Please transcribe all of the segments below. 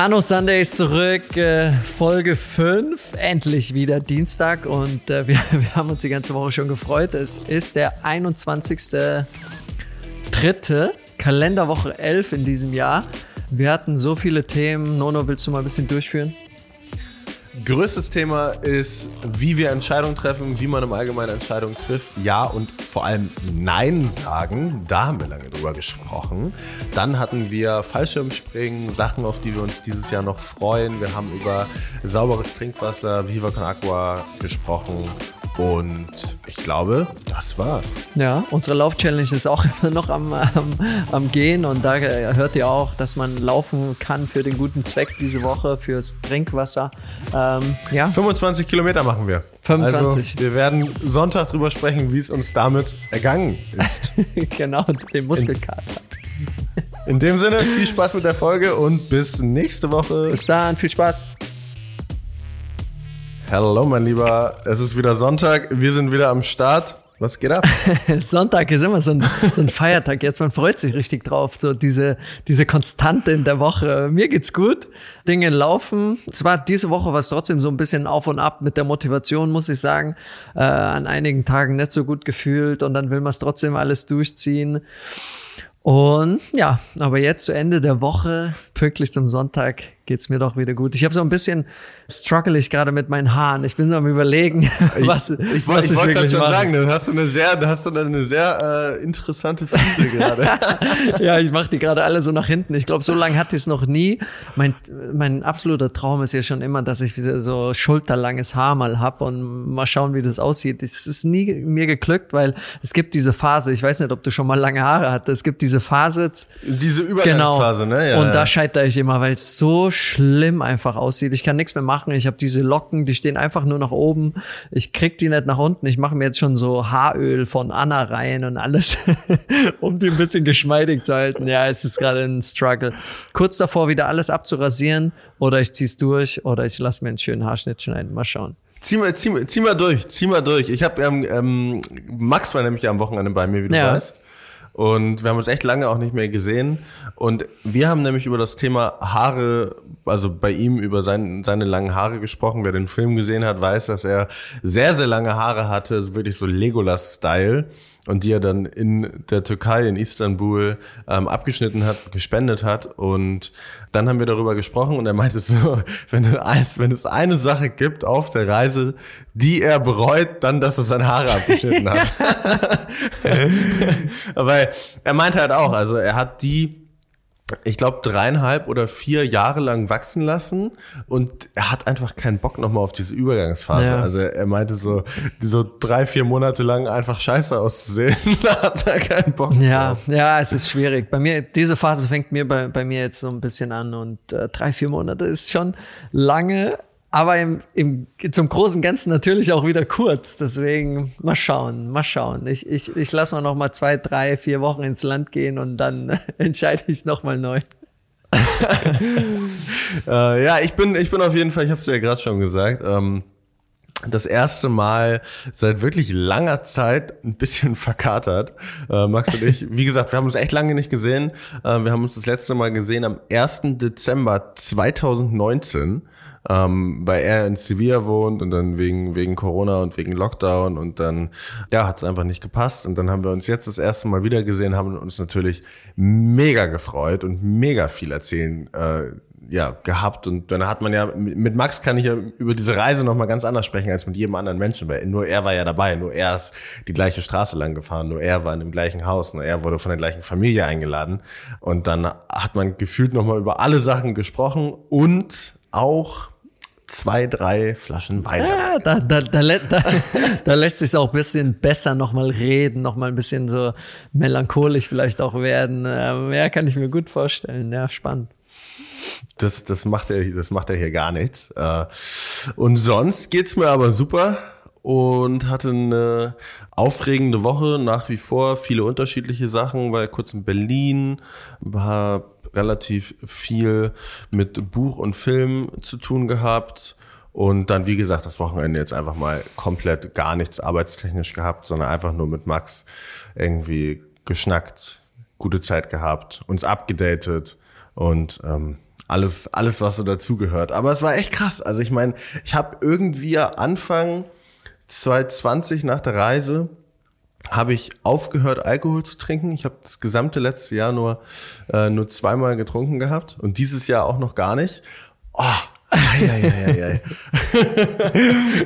Anno Sunday ist zurück, äh, Folge 5, endlich wieder Dienstag und äh, wir, wir haben uns die ganze Woche schon gefreut. Es ist der 21.3. Kalenderwoche 11 in diesem Jahr. Wir hatten so viele Themen. Nono, willst du mal ein bisschen durchführen? Größtes Thema ist, wie wir Entscheidungen treffen, wie man im Allgemeinen Entscheidungen trifft. Ja und vor allem Nein sagen. Da haben wir lange drüber gesprochen. Dann hatten wir Fallschirmspringen, Sachen, auf die wir uns dieses Jahr noch freuen. Wir haben über sauberes Trinkwasser, Viva Con Aqua gesprochen und ich glaube, das war's. Ja, unsere Lauf-Challenge ist auch immer noch am, am, am, Gehen und da hört ihr auch, dass man laufen kann für den guten Zweck diese Woche, fürs Trinkwasser. Ähm, ja. 25 Kilometer machen wir. 25. Also, wir werden Sonntag drüber sprechen, wie es uns damit ergangen ist. genau, den Muskelkater. In, in dem Sinne, viel Spaß mit der Folge und bis nächste Woche. Bis dann, viel Spaß. Hallo, mein Lieber. Es ist wieder Sonntag. Wir sind wieder am Start. Was geht ab? Sonntag ist immer so ein, so ein Feiertag. Jetzt, man freut sich richtig drauf. So diese, diese Konstante in der Woche. Mir geht's gut. Dinge laufen. Zwar diese Woche war es trotzdem so ein bisschen auf und ab mit der Motivation, muss ich sagen. Äh, an einigen Tagen nicht so gut gefühlt und dann will man es trotzdem alles durchziehen. Und ja, aber jetzt zu Ende der Woche, pünktlich zum Sonntag, geht's mir doch wieder gut. Ich habe so ein bisschen struggle ich gerade mit meinen Haaren. Ich bin so am überlegen, was ich, ich, was ich, ich wollte gerade schon mache. sagen, dann hast du eine sehr, dann hast du eine sehr äh, interessante Füße gerade. ja, ich mache die gerade alle so nach hinten. Ich glaube, so lange hatte ich es noch nie. Mein mein absoluter Traum ist ja schon immer, dass ich wieder so schulterlanges Haar mal hab und mal schauen, wie das aussieht. Es ist nie mir geglückt, weil es gibt diese Phase. Ich weiß nicht, ob du schon mal lange Haare hattest. Es gibt diese Phase. Diese Übergangsphase, genau. ne? Ja, und ja. da scheitere ich immer, weil es so schlimm einfach aussieht. Ich kann nichts mehr machen. Ich habe diese Locken, die stehen einfach nur nach oben. Ich krieg die nicht nach unten. Ich mache mir jetzt schon so Haaröl von Anna rein und alles, um die ein bisschen geschmeidig zu halten. Ja, es ist gerade ein Struggle. Kurz davor wieder alles abzurasieren oder ich zieh's durch oder ich lasse mir einen schönen Haarschnitt schneiden. Mal schauen. Zieh mal, zieh, zieh mal durch, zieh mal durch. Ich habe ähm, ähm, Max war nämlich am Wochenende bei mir, wie du ja. weißt. Und wir haben uns echt lange auch nicht mehr gesehen. Und wir haben nämlich über das Thema Haare, also bei ihm über sein, seine langen Haare gesprochen. Wer den Film gesehen hat, weiß, dass er sehr, sehr lange Haare hatte, wirklich so Legolas-Style und die er dann in der Türkei, in Istanbul, ähm, abgeschnitten hat, gespendet hat. Und dann haben wir darüber gesprochen und er meinte so, wenn, es, wenn es eine Sache gibt auf der Reise, die er bereut, dann, dass er seine Haare abgeschnitten hat. Aber er meinte halt auch, also er hat die ich glaube, dreieinhalb oder vier Jahre lang wachsen lassen und er hat einfach keinen Bock nochmal auf diese Übergangsphase. Ja. Also er meinte so, so drei, vier Monate lang einfach scheiße auszusehen, da hat er keinen Bock Ja, drauf. ja, es ist schwierig. Bei mir, diese Phase fängt mir bei, bei mir jetzt so ein bisschen an und äh, drei, vier Monate ist schon lange, aber im, im, zum großen Ganzen natürlich auch wieder kurz. Deswegen mal schauen, mal schauen. Ich, ich, ich lasse mal noch mal zwei, drei, vier Wochen ins Land gehen und dann entscheide ich noch mal neu. äh, ja, ich bin, ich bin auf jeden Fall, ich habe es ja gerade schon gesagt, ähm, das erste Mal seit wirklich langer Zeit ein bisschen verkatert. Äh, Max und ich, wie gesagt, wir haben uns echt lange nicht gesehen. Äh, wir haben uns das letzte Mal gesehen am 1. Dezember 2019 ähm, weil er in Sevilla wohnt und dann wegen, wegen Corona und wegen Lockdown und dann, ja, hat es einfach nicht gepasst. Und dann haben wir uns jetzt das erste Mal wieder gesehen, haben uns natürlich mega gefreut und mega viel erzählen äh, ja, gehabt. Und dann hat man ja, mit Max kann ich ja über diese Reise nochmal ganz anders sprechen als mit jedem anderen Menschen, weil nur er war ja dabei, nur er ist die gleiche Straße lang gefahren, nur er war in dem gleichen Haus, nur er wurde von der gleichen Familie eingeladen. Und dann hat man gefühlt nochmal über alle Sachen gesprochen und auch zwei, drei Flaschen Wein. Ja, da, da, da, da, da lässt sich auch ein bisschen besser nochmal reden, nochmal ein bisschen so melancholisch vielleicht auch werden. Ähm, ja, kann ich mir gut vorstellen. Ja, spannend. Das, das, macht er, das macht er hier gar nichts. Äh, und sonst geht's mir aber super und hatte eine aufregende Woche nach wie vor, viele unterschiedliche Sachen, war kurz in Berlin, war relativ viel mit Buch und Film zu tun gehabt. Und dann, wie gesagt, das Wochenende jetzt einfach mal komplett gar nichts arbeitstechnisch gehabt, sondern einfach nur mit Max irgendwie geschnackt, gute Zeit gehabt, uns abgedatet und ähm, alles, alles, was so dazugehört. Aber es war echt krass. Also ich meine, ich habe irgendwie Anfang 2020 nach der Reise habe ich aufgehört, Alkohol zu trinken. Ich habe das gesamte letzte Jahr nur, äh, nur zweimal getrunken gehabt und dieses Jahr auch noch gar nicht. Oh,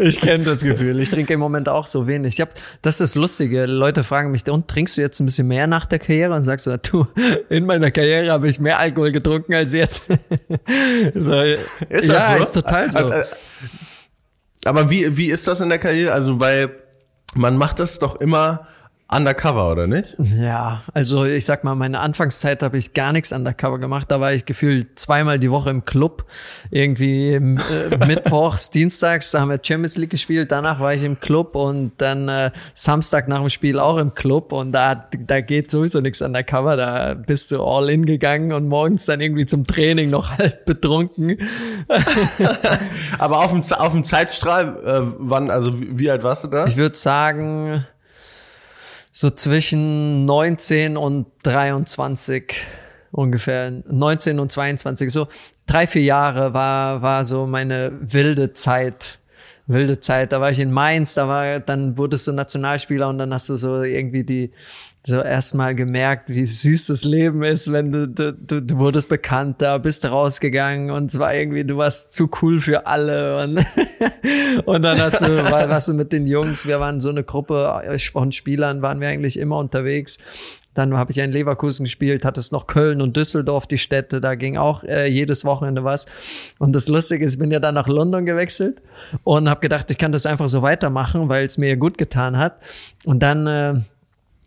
ich kenne das Gefühl. Ich trinke im Moment auch so wenig. Ich hab, das ist das Lustige. Leute fragen mich, und trinkst du jetzt ein bisschen mehr nach der Karriere? Und sagst du, du, in meiner Karriere habe ich mehr Alkohol getrunken als jetzt. so, ist das ja, so? ist total so. Aber wie, wie ist das in der Karriere? Also, weil man macht das doch immer undercover, oder nicht? Ja, also ich sag mal, meine Anfangszeit habe ich gar nichts undercover gemacht. Da war ich gefühlt zweimal die Woche im Club. Irgendwie äh, mittwochs, dienstags, da haben wir Champions League gespielt. Danach war ich im Club und dann äh, Samstag nach dem Spiel auch im Club. Und da, da geht sowieso nichts undercover. Da bist du all in gegangen und morgens dann irgendwie zum Training noch halb betrunken. Aber auf dem, auf dem Zeitstrahl, äh, wann, also wie, wie alt warst du da? Ich würde sagen, so zwischen 19 und 23 ungefähr. 19 und 22 so drei vier Jahre war war so meine wilde Zeit. Wilde Zeit. Da war ich in Mainz da war dann wurdest du Nationalspieler und dann hast du so irgendwie die so erstmal gemerkt, wie süß das Leben ist, wenn du, du, du, du wurdest bekannt, da bist rausgegangen und es war irgendwie, du warst zu cool für alle und, und dann hast du, war, warst du mit den Jungs, wir waren so eine Gruppe von Spielern, waren wir eigentlich immer unterwegs. Dann habe ich in Leverkusen gespielt, hatte es noch Köln und Düsseldorf, die Städte, da ging auch äh, jedes Wochenende was. Und das Lustige ist, ich bin ja dann nach London gewechselt und habe gedacht, ich kann das einfach so weitermachen, weil es mir gut getan hat. Und dann äh,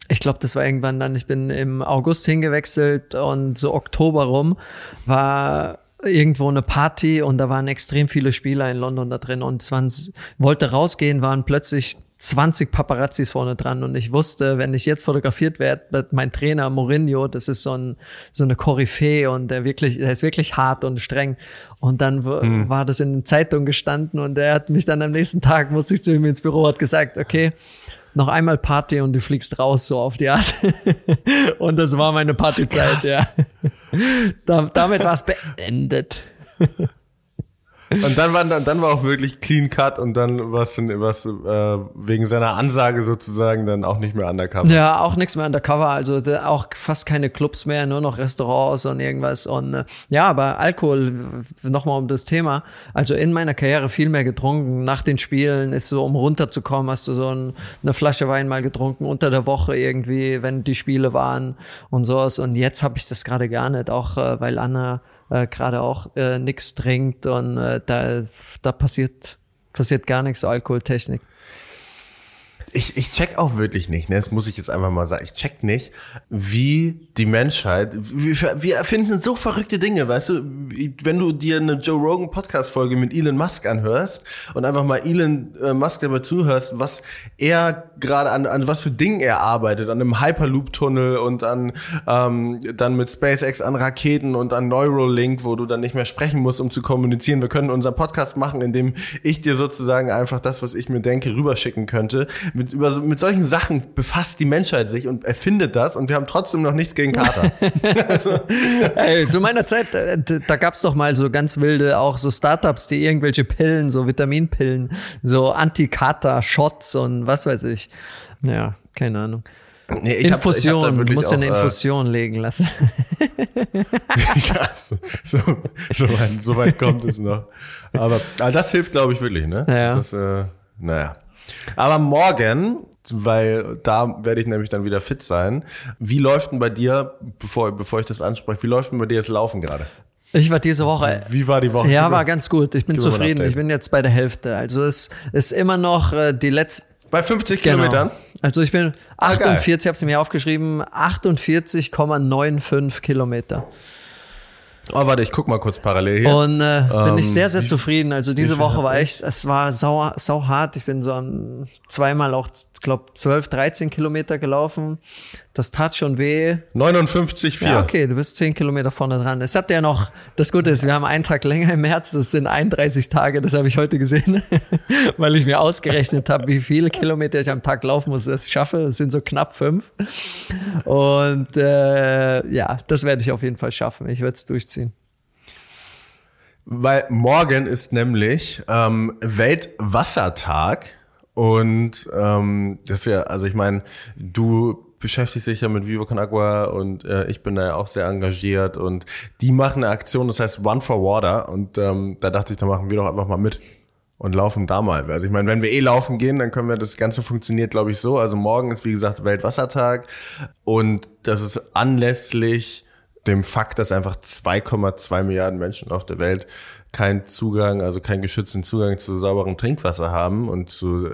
ich glaube, das war irgendwann dann, ich bin im August hingewechselt und so Oktober rum war irgendwo eine Party und da waren extrem viele Spieler in London da drin und 20, wollte rausgehen, waren plötzlich 20 Paparazzis vorne dran und ich wusste, wenn ich jetzt fotografiert werde, mein Trainer Mourinho, das ist so, ein, so eine Koryphäe und der wirklich, der ist wirklich hart und streng. Und dann hm. war das in den Zeitungen gestanden und er hat mich dann am nächsten Tag, musste ich zu ihm ins Büro, hat gesagt, okay, noch einmal Party und du fliegst raus, so auf die Art. und das war meine Partyzeit, ja. Da, damit war es beendet. Und dann war, dann war auch wirklich Clean Cut und dann war es was, äh, wegen seiner Ansage sozusagen dann auch nicht mehr undercover. Ja, auch nichts mehr undercover. Also auch fast keine Clubs mehr, nur noch Restaurants und irgendwas. Und äh, ja, aber Alkohol, nochmal um das Thema. Also in meiner Karriere viel mehr getrunken. Nach den Spielen ist so, um runterzukommen, hast du so ein, eine Flasche Wein mal getrunken unter der Woche irgendwie, wenn die Spiele waren und sowas. Und jetzt habe ich das gerade gar nicht, auch äh, weil Anna äh, gerade auch äh, nichts trinkt und äh, da, da passiert, passiert gar nichts, Alkoholtechnik. Ich, ich check auch wirklich nicht, ne? das muss ich jetzt einfach mal sagen, ich check nicht, wie die Menschheit, wir, wir erfinden so verrückte Dinge, weißt du, wenn du dir eine Joe Rogan Podcast Folge mit Elon Musk anhörst und einfach mal Elon äh, Musk dabei zuhörst, was er gerade an, an was für Dingen er arbeitet, an einem Hyperloop-Tunnel und an ähm, dann mit SpaceX an Raketen und an Neuralink, wo du dann nicht mehr sprechen musst, um zu kommunizieren. Wir können unseren Podcast machen, indem ich dir sozusagen einfach das, was ich mir denke, rüberschicken könnte mit, über, mit solchen Sachen befasst die Menschheit sich und erfindet das und wir haben trotzdem noch nichts gegen Kater. also. Ey, zu meiner Zeit, äh, da gab's doch mal so ganz wilde, auch so Startups, die irgendwelche Pillen, so Vitaminpillen, so Anti-Kater-Shots und was weiß ich. Ja, keine Ahnung. Nee, ich Infusion, hab, ich hab du musst auch, eine äh, Infusion äh, legen lassen. ja, so, so, so, weit, so weit kommt es noch. Aber, aber das hilft, glaube ich, wirklich, ne? Ja. Das, äh, naja. Aber morgen, weil da werde ich nämlich dann wieder fit sein. Wie läuft denn bei dir, bevor, bevor ich das anspreche, wie läuft denn bei dir das Laufen gerade? Ich war diese Woche. Wie war die Woche? Ja, war ganz gut. Ich bin zufrieden. Ich bin jetzt bei der Hälfte. Also es ist immer noch äh, die letzte. Bei 50 genau. Kilometern? Also ich bin 48, ah, habe sie mir aufgeschrieben, 48,95 Kilometer. Oh, warte, ich guck mal kurz parallel hier. Und äh, bin ähm, ich sehr, sehr wie, zufrieden. Also diese Woche war echt, es war sau, sau hart. Ich bin so um, zweimal auch ich glaube, 12, 13 Kilometer gelaufen. Das tat schon weh. 59,4. Ja, okay, du bist 10 Kilometer vorne dran. Es hat ja noch, das Gute ist, wir haben einen Tag länger im März, das sind 31 Tage, das habe ich heute gesehen, weil ich mir ausgerechnet habe, wie viele Kilometer ich am Tag laufen muss, dass ich schaffe. Es sind so knapp fünf. Und äh, ja, das werde ich auf jeden Fall schaffen. Ich werde es durchziehen. Weil morgen ist nämlich ähm, Weltwassertag und ähm, das ist ja, also ich meine, du beschäftigst dich ja mit Vivo Con Agua und äh, ich bin da ja auch sehr engagiert und die machen eine Aktion, das heißt One for Water und ähm, da dachte ich, da machen wir doch einfach mal mit und laufen da mal. Also ich meine, wenn wir eh laufen gehen, dann können wir, das Ganze funktioniert, glaube ich, so. Also morgen ist, wie gesagt, Weltwassertag und das ist anlässlich dem Fakt, dass einfach 2,2 Milliarden Menschen auf der Welt keinen Zugang, also keinen geschützten Zugang zu sauberem Trinkwasser haben und zu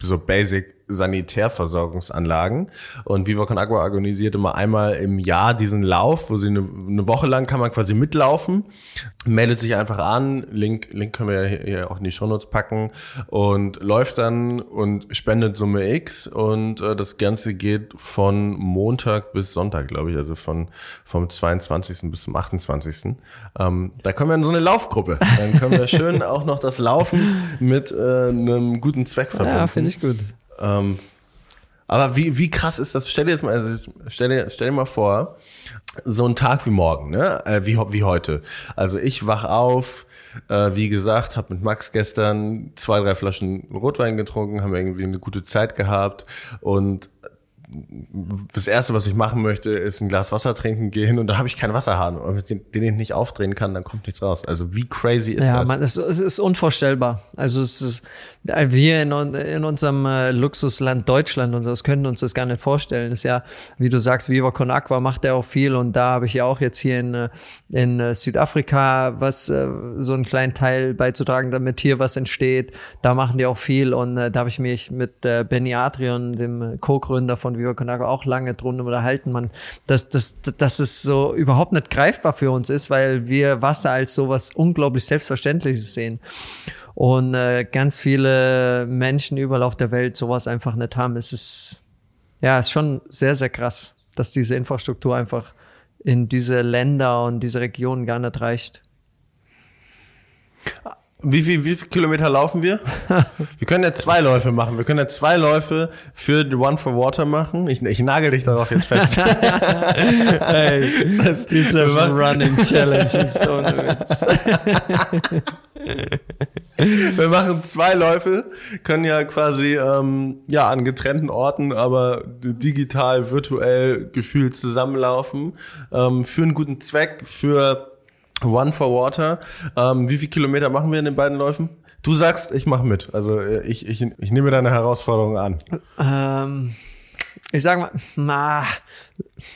so Basic Sanitärversorgungsanlagen. Und Viva Con Agua organisiert immer einmal im Jahr diesen Lauf, wo sie eine, eine, Woche lang kann man quasi mitlaufen. Meldet sich einfach an, Link, Link können wir ja hier auch in die Shownotes packen und läuft dann und spendet Summe X und äh, das Ganze geht von Montag bis Sonntag, glaube ich, also von vom 22. bis zum 28. Ähm, da können wir in so eine Laufgruppe. Dann können wir schön auch noch das Laufen mit äh, einem guten Zweck verbinden. Ja, finde ich gut. Ähm, aber wie, wie krass ist das? Stell dir jetzt mal, also stell dir, stell dir mal vor, so ein Tag wie morgen, ne? Äh, wie, wie heute. Also ich wach auf, äh, wie gesagt, habe mit Max gestern zwei, drei Flaschen Rotwein getrunken, haben irgendwie eine gute Zeit gehabt und das erste, was ich machen möchte, ist ein Glas Wasser trinken gehen und da habe ich keinen Wasserhahn. Und den, den ich nicht aufdrehen kann, dann kommt nichts raus. Also wie crazy ist ja, das? Man, es, es ist unvorstellbar. Also es ist, wir in, in unserem äh, Luxusland Deutschland und das können uns das gar nicht vorstellen. Das ist ja, wie du sagst, Viva Con Aqua macht ja auch viel und da habe ich ja auch jetzt hier in, äh, in äh, Südafrika was so einen kleinen Teil beizutragen, damit hier was entsteht. Da machen die auch viel und da habe ich mich mit Benny Adrian, dem Co-Gründer von Viva Con Aqua, auch lange drunter unterhalten. Man, dass, dass, dass es so überhaupt nicht greifbar für uns ist, weil wir Wasser als sowas unglaublich Selbstverständliches sehen und äh, ganz viele Menschen überall auf der Welt sowas einfach nicht haben. Es ist ja ist schon sehr sehr krass, dass diese Infrastruktur einfach in diese Länder und diese Regionen gar nicht reicht. Wie viel, wie viele Kilometer laufen wir? wir können ja zwei Läufe machen. Wir können ja zwei Läufe für the One for Water machen. Ich, ich nagel dich darauf jetzt fest. hey, das heißt, diese Running Challenge ist so ein Witz. wir machen zwei Läufe, können ja quasi ähm, ja an getrennten Orten, aber digital, virtuell gefühlt zusammenlaufen ähm, für einen guten Zweck, für One for Water. Ähm, wie viele Kilometer machen wir in den beiden Läufen? Du sagst, ich mache mit. Also äh, ich, ich, ich nehme deine Herausforderung an. Ähm, ich sag mal, na,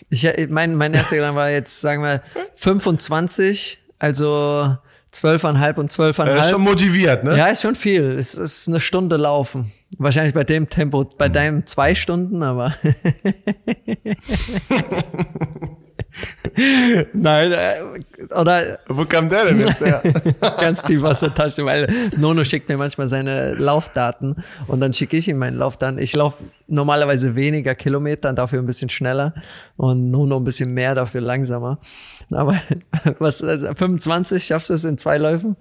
ich, mein, mein erster Gedanke war jetzt, sagen wir, 25, also zwölfeinhalb und zwölfeinhalb. Er ist schon motiviert, ne? Ja, ist schon viel. Es ist eine Stunde laufen. Wahrscheinlich bei dem Tempo, bei deinem zwei Stunden, aber. Nein, äh, oder. Wo kam der denn jetzt her? ganz tief aus der Tasche, weil Nono schickt mir manchmal seine Laufdaten und dann schicke ich ihm meine Laufdaten. Ich laufe normalerweise weniger Kilometer, dafür ein bisschen schneller und Nono ein bisschen mehr, dafür langsamer. Aber was, 25, also schaffst du es in zwei Läufen?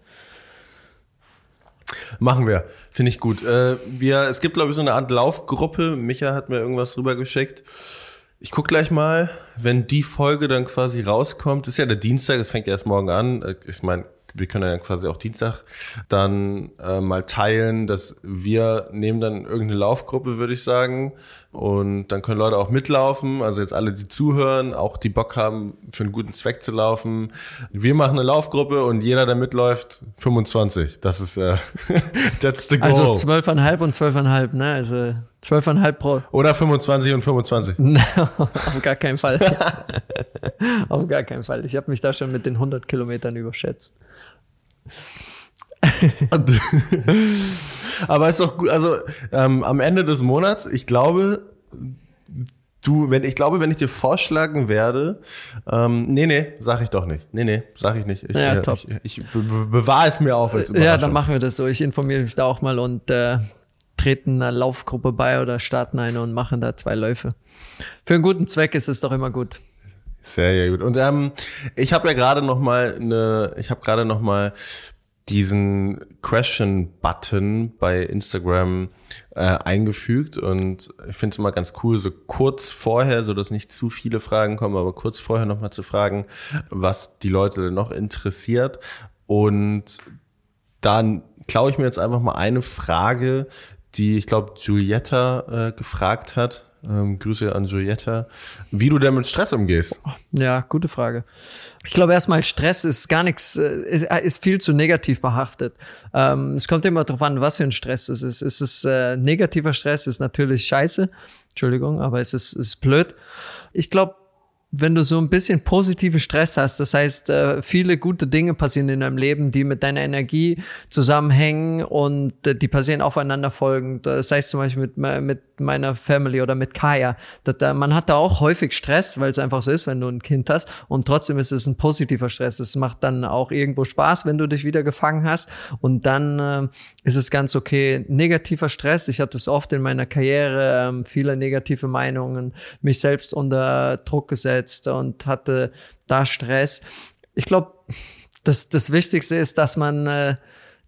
Machen wir, finde ich gut. Äh, wir, es gibt, glaube ich, so eine Art Laufgruppe. Micha hat mir irgendwas rübergeschickt. Ich guck gleich mal, wenn die Folge dann quasi rauskommt, ist ja der Dienstag, es fängt erst morgen an. Äh, ich meine, wir können ja quasi auch Dienstag dann äh, mal teilen, dass wir nehmen dann irgendeine Laufgruppe, würde ich sagen. Und dann können Leute auch mitlaufen. Also jetzt alle, die zuhören, auch die Bock haben, für einen guten Zweck zu laufen. Wir machen eine Laufgruppe und jeder, der mitläuft, 25. Das ist äh, that's the goal. Also zwölfeinhalb und zwölfeinhalb, ne? Also zwölfeinhalb pro. Oder 25 und 25. auf gar keinen Fall. auf gar keinen Fall. Ich habe mich da schon mit den 100 Kilometern überschätzt. Aber ist doch gut, also ähm, am Ende des Monats, ich glaube, du, wenn ich glaube, wenn ich dir vorschlagen werde, ähm, nee, nee, sag ich doch nicht. Nee, nee, sag ich nicht. Ich, ja, äh, top. ich, ich be bewahre es mir auf als Ja, dann machen wir das so. Ich informiere mich da auch mal und äh, treten einer Laufgruppe bei oder starten eine und machen da zwei Läufe. Für einen guten Zweck ist es doch immer gut. Sehr, sehr gut. Und ähm, ich habe ja gerade noch mal eine, ich habe gerade noch mal diesen Question-Button bei Instagram äh, eingefügt und ich finde es immer ganz cool, so kurz vorher, so dass nicht zu viele Fragen kommen, aber kurz vorher nochmal zu fragen, was die Leute noch interessiert. Und dann klaue ich mir jetzt einfach mal eine Frage, die ich glaube Giulietta äh, gefragt hat. Ähm, Grüße an Giulietta. Wie du denn mit Stress umgehst? Ja, gute Frage. Ich glaube erstmal, Stress ist gar nichts, ist, äh, ist viel zu negativ behaftet. Ähm, es kommt immer darauf an, was für ein Stress es ist. Ist es äh, negativer Stress, ist natürlich scheiße. Entschuldigung, aber es ist, ist blöd. Ich glaube, wenn du so ein bisschen positive Stress hast, das heißt, äh, viele gute Dinge passieren in deinem Leben, die mit deiner Energie zusammenhängen und äh, die passieren aufeinander folgend. Das heißt zum Beispiel mit, mit meiner Family oder mit Kaya. Man hat da auch häufig Stress, weil es einfach so ist, wenn du ein Kind hast. Und trotzdem ist es ein positiver Stress. Es macht dann auch irgendwo Spaß, wenn du dich wieder gefangen hast. Und dann äh, ist es ganz okay. Negativer Stress. Ich hatte es oft in meiner Karriere, ähm, viele negative Meinungen, mich selbst unter Druck gesetzt und hatte da Stress. Ich glaube, das, das Wichtigste ist, dass man äh,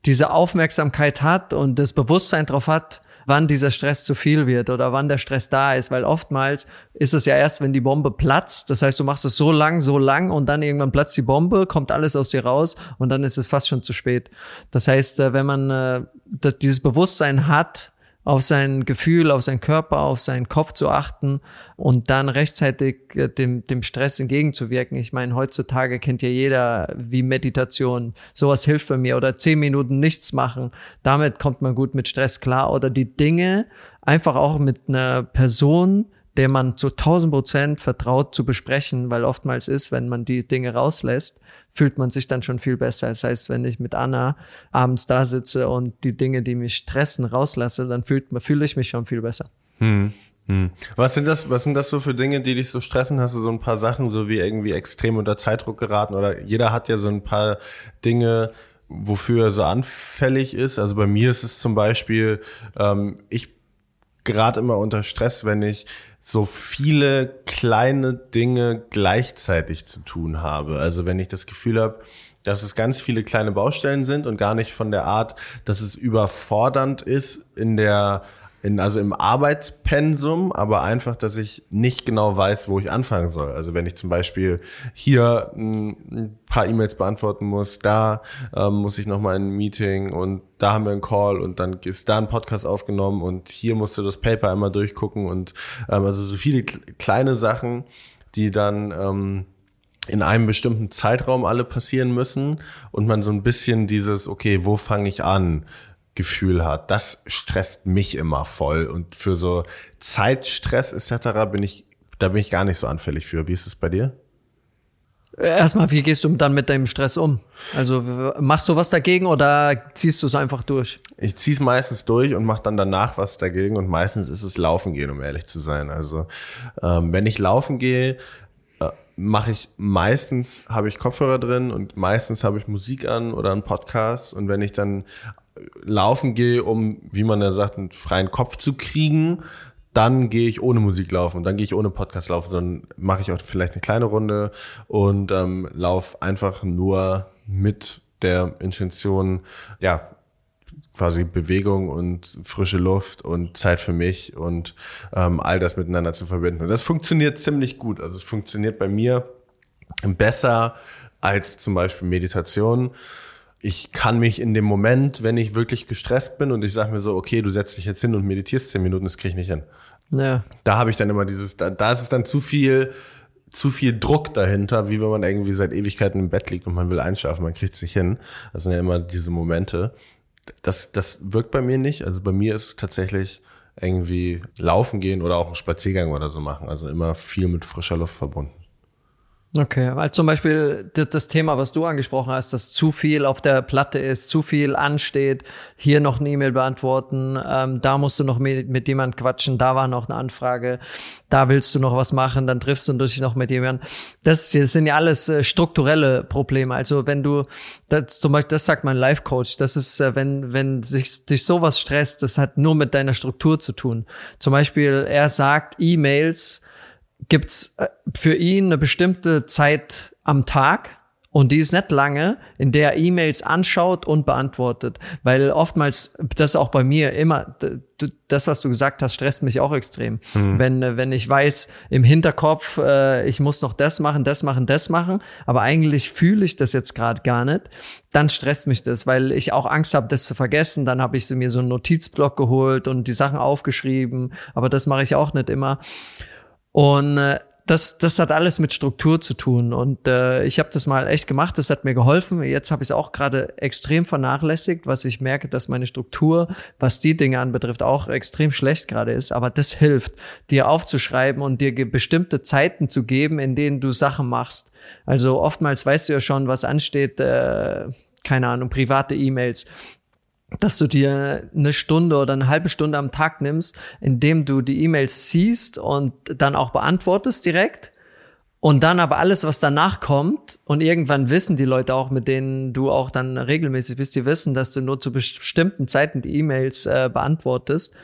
diese Aufmerksamkeit hat und das Bewusstsein darauf hat, wann dieser Stress zu viel wird oder wann der Stress da ist, weil oftmals ist es ja erst, wenn die Bombe platzt. Das heißt, du machst es so lang, so lang und dann irgendwann platzt die Bombe, kommt alles aus dir raus und dann ist es fast schon zu spät. Das heißt, äh, wenn man äh, dieses Bewusstsein hat, auf sein Gefühl, auf seinen Körper, auf seinen Kopf zu achten und dann rechtzeitig äh, dem, dem Stress entgegenzuwirken. Ich meine, heutzutage kennt ja jeder wie Meditation. Sowas hilft bei mir oder zehn Minuten nichts machen. Damit kommt man gut mit Stress klar oder die Dinge einfach auch mit einer Person der man zu 1000 Prozent vertraut zu besprechen, weil oftmals ist, wenn man die Dinge rauslässt, fühlt man sich dann schon viel besser. Das heißt, wenn ich mit Anna abends da sitze und die Dinge, die mich stressen, rauslasse, dann fühlt, fühle ich mich schon viel besser. Hm. Hm. Was sind das, was sind das so für Dinge, die dich so stressen? Hast du so ein paar Sachen, so wie irgendwie extrem unter Zeitdruck geraten oder jeder hat ja so ein paar Dinge, wofür er so anfällig ist. Also bei mir ist es zum Beispiel, ähm, ich gerade immer unter Stress, wenn ich so viele kleine Dinge gleichzeitig zu tun habe. Also wenn ich das Gefühl habe, dass es ganz viele kleine Baustellen sind und gar nicht von der Art, dass es überfordernd ist in der in, also im Arbeitspensum, aber einfach, dass ich nicht genau weiß, wo ich anfangen soll. Also wenn ich zum Beispiel hier ein, paar E-Mails beantworten muss, da ähm, muss ich nochmal ein Meeting und da haben wir einen Call und dann ist da ein Podcast aufgenommen und hier musst du das Paper einmal durchgucken und ähm, also so viele kleine Sachen, die dann ähm, in einem bestimmten Zeitraum alle passieren müssen und man so ein bisschen dieses, okay, wo fange ich an? Gefühl hat. Das stresst mich immer voll. Und für so Zeitstress etc. bin ich, da bin ich gar nicht so anfällig für. Wie ist es bei dir? Erstmal, wie gehst du dann mit deinem Stress um? Also machst du was dagegen oder ziehst du es einfach durch? Ich ziehe es meistens durch und mache dann danach was dagegen und meistens ist es Laufen gehen, um ehrlich zu sein. Also ähm, wenn ich laufen gehe, äh, mache ich meistens habe ich Kopfhörer drin und meistens habe ich Musik an oder einen Podcast und wenn ich dann laufen gehe, um, wie man ja sagt, einen freien Kopf zu kriegen, dann gehe ich ohne Musik laufen und dann gehe ich ohne Podcast laufen, sondern mache ich auch vielleicht eine kleine Runde und ähm, laufe einfach nur mit der Intention, ja, quasi Bewegung und frische Luft und Zeit für mich und ähm, all das miteinander zu verbinden. Und das funktioniert ziemlich gut. Also es funktioniert bei mir besser als zum Beispiel Meditation ich kann mich in dem Moment, wenn ich wirklich gestresst bin und ich sage mir so, okay, du setzt dich jetzt hin und meditierst zehn Minuten, das kriege ich nicht hin. Ja. Da habe ich dann immer dieses, da, da ist es dann zu viel, zu viel Druck dahinter, wie wenn man irgendwie seit Ewigkeiten im Bett liegt und man will einschlafen, man kriegt es nicht hin. Das sind ja immer diese Momente. Das, das wirkt bei mir nicht. Also bei mir ist es tatsächlich irgendwie laufen gehen oder auch einen Spaziergang oder so machen. Also immer viel mit frischer Luft verbunden. Okay, weil zum Beispiel das Thema, was du angesprochen hast, dass zu viel auf der Platte ist, zu viel ansteht, hier noch eine E-Mail beantworten, ähm, da musst du noch mit, mit jemand quatschen, da war noch eine Anfrage, da willst du noch was machen, dann triffst du dich noch mit jemandem. Das, das sind ja alles äh, strukturelle Probleme. Also wenn du, das, zum Beispiel, das sagt mein Life-Coach, das ist, äh, wenn, wenn sich dich sowas stresst, das hat nur mit deiner Struktur zu tun. Zum Beispiel, er sagt, E-Mails, gibt's äh, für ihn eine bestimmte Zeit am Tag und die ist nicht lange, in der er E-Mails anschaut und beantwortet. Weil oftmals, das ist auch bei mir immer, das, was du gesagt hast, stresst mich auch extrem. Mhm. Wenn, wenn ich weiß, im Hinterkopf, äh, ich muss noch das machen, das machen, das machen, aber eigentlich fühle ich das jetzt gerade gar nicht, dann stresst mich das, weil ich auch Angst habe, das zu vergessen. Dann habe ich mir so einen Notizblock geholt und die Sachen aufgeschrieben, aber das mache ich auch nicht immer. Und äh, das, das hat alles mit Struktur zu tun. Und äh, ich habe das mal echt gemacht, das hat mir geholfen. Jetzt habe ich es auch gerade extrem vernachlässigt, was ich merke, dass meine Struktur, was die Dinge anbetrifft, auch extrem schlecht gerade ist. Aber das hilft, dir aufzuschreiben und dir bestimmte Zeiten zu geben, in denen du Sachen machst. Also oftmals weißt du ja schon, was ansteht. Äh, keine Ahnung, private E-Mails dass du dir eine Stunde oder eine halbe Stunde am Tag nimmst, indem du die E-Mails siehst und dann auch beantwortest direkt. Und dann aber alles, was danach kommt, und irgendwann wissen die Leute auch, mit denen du auch dann regelmäßig bist, die wissen, dass du nur zu bestimmten Zeiten die E-Mails äh, beantwortest.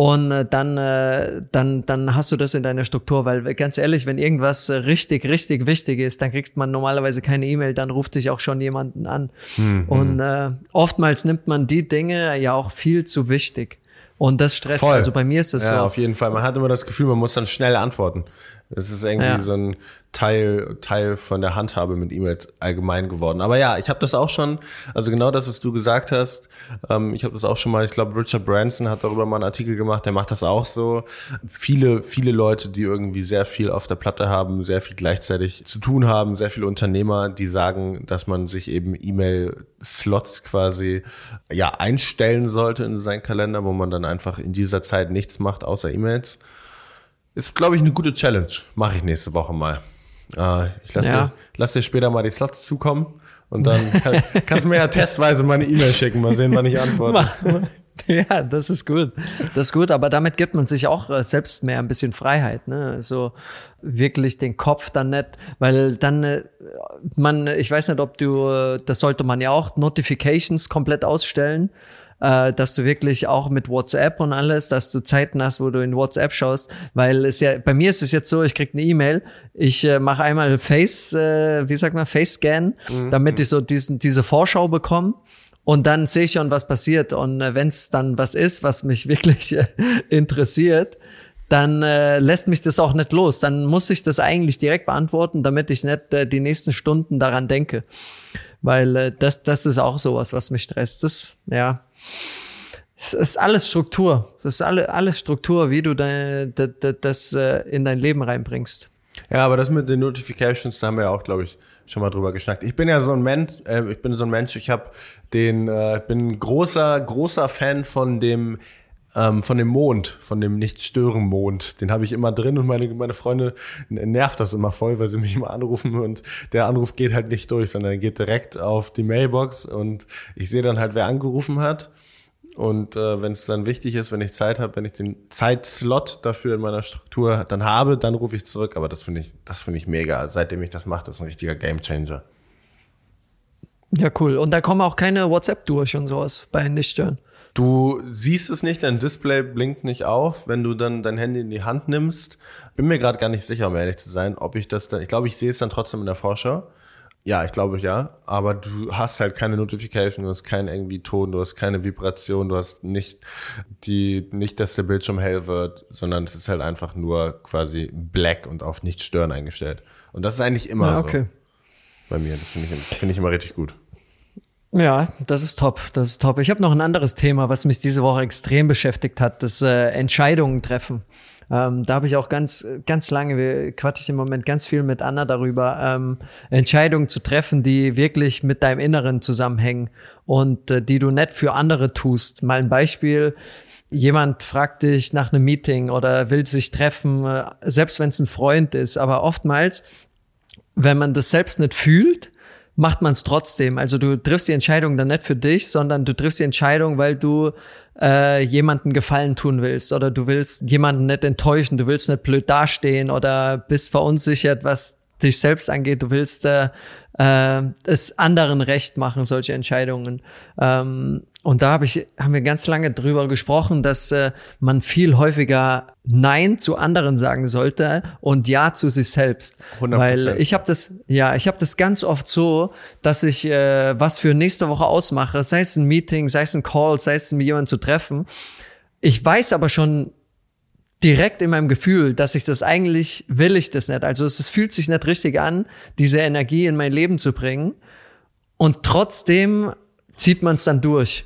Und äh, dann, äh, dann, dann hast du das in deiner Struktur, weil ganz ehrlich, wenn irgendwas äh, richtig, richtig wichtig ist, dann kriegst man normalerweise keine E-Mail, dann ruft dich auch schon jemanden an. Mhm. Und äh, oftmals nimmt man die Dinge ja auch viel zu wichtig. Und das stresst. Voll. Also bei mir ist es ja, so. Ja, auf jeden Fall. Man hat immer das Gefühl, man muss dann schnell antworten. Das ist irgendwie ja. so ein Teil, Teil von der Handhabe mit E-Mails allgemein geworden. Aber ja, ich habe das auch schon, also genau das, was du gesagt hast, ähm, ich habe das auch schon mal, ich glaube, Richard Branson hat darüber mal einen Artikel gemacht, der macht das auch so. Viele, viele Leute, die irgendwie sehr viel auf der Platte haben, sehr viel gleichzeitig zu tun haben, sehr viele Unternehmer, die sagen, dass man sich eben E-Mail-Slots quasi ja einstellen sollte in seinen Kalender, wo man dann einfach in dieser Zeit nichts macht außer E-Mails. Ist, glaube ich, eine gute Challenge. Mache ich nächste Woche mal. Äh, ich lasse ja. dir, lass dir später mal die Slots zukommen und dann kann, kannst du mir ja testweise meine E-Mail schicken. Mal sehen, wann ich antworte. Ja, das ist gut. Das ist gut, aber damit gibt man sich auch äh, selbst mehr ein bisschen Freiheit, ne? So wirklich den Kopf dann nicht, weil dann äh, man, ich weiß nicht, ob du, äh, das sollte man ja auch Notifications komplett ausstellen äh, dass du wirklich auch mit WhatsApp und alles, dass du Zeiten hast, wo du in WhatsApp schaust, weil es ja, bei mir ist es jetzt so, ich krieg eine E-Mail, ich äh, mache einmal Face, äh, wie sagt man, Face Scan, mhm. damit ich so diesen, diese Vorschau bekomme. Und dann sehe ich schon, was passiert. Und äh, wenn es dann was ist, was mich wirklich äh, interessiert, dann äh, lässt mich das auch nicht los. Dann muss ich das eigentlich direkt beantworten, damit ich nicht äh, die nächsten Stunden daran denke. Weil äh, das, das ist auch sowas, was mich stresst. Das, ja, es ist alles Struktur. Das ist alle, alles Struktur, wie du dein, das, das äh, in dein Leben reinbringst. Ja, aber das mit den Notifications, da haben wir ja auch, glaube ich, schon mal drüber geschnackt. Ich bin ja so ein Mensch, äh, ich bin so ein Mensch, ich habe den, äh, bin großer, großer Fan von dem ähm, von dem Mond, von dem Nicht-Stören-Mond. Den habe ich immer drin und meine, meine Freunde nervt das immer voll, weil sie mich immer anrufen und der Anruf geht halt nicht durch, sondern geht direkt auf die Mailbox und ich sehe dann halt, wer angerufen hat und äh, wenn es dann wichtig ist, wenn ich Zeit habe, wenn ich den Zeitslot dafür in meiner Struktur dann habe, dann rufe ich zurück. Aber das finde ich, das finde ich mega. Seitdem ich das mache, das ist ein richtiger Gamechanger. Ja, cool. Und da kommen auch keine WhatsApp durch und sowas bei Nichtstören. Du siehst es nicht, dein Display blinkt nicht auf, wenn du dann dein Handy in die Hand nimmst. Bin mir gerade gar nicht sicher, um ehrlich zu sein, ob ich das dann, ich glaube, ich sehe es dann trotzdem in der Vorschau. Ja, ich glaube ja. Aber du hast halt keine Notification, du hast keinen irgendwie Ton, du hast keine Vibration, du hast nicht die, nicht, dass der Bildschirm hell wird, sondern es ist halt einfach nur quasi black und auf nicht stören eingestellt. Und das ist eigentlich immer ja, okay. so. Bei mir. Das finde ich, finde ich immer richtig gut. Ja, das ist top. Das ist top. Ich habe noch ein anderes Thema, was mich diese Woche extrem beschäftigt hat, das äh, Entscheidungen treffen. Ähm, da habe ich auch ganz, ganz lange, wir quatschen im Moment ganz viel mit Anna darüber, ähm, Entscheidungen zu treffen, die wirklich mit deinem Inneren zusammenhängen und äh, die du nicht für andere tust. Mal ein Beispiel. Jemand fragt dich nach einem Meeting oder will sich treffen, äh, selbst wenn es ein Freund ist, aber oftmals wenn man das selbst nicht fühlt, macht man es trotzdem. Also du triffst die Entscheidung dann nicht für dich, sondern du triffst die Entscheidung, weil du äh, jemanden Gefallen tun willst oder du willst jemanden nicht enttäuschen, du willst nicht blöd dastehen oder bist verunsichert, was dich selbst angeht. Du willst äh, äh, es anderen recht machen, solche Entscheidungen. Ähm, und da hab ich, haben wir ganz lange drüber gesprochen, dass äh, man viel häufiger Nein zu anderen sagen sollte und Ja zu sich selbst. 100%. Weil ich habe das, ja, ich habe das ganz oft so, dass ich äh, was für nächste Woche ausmache, sei es ein Meeting, sei es ein Call, sei es mit jemandem zu treffen. Ich weiß aber schon direkt in meinem Gefühl, dass ich das eigentlich will ich das nicht. Also es, es fühlt sich nicht richtig an, diese Energie in mein Leben zu bringen. Und trotzdem zieht man es dann durch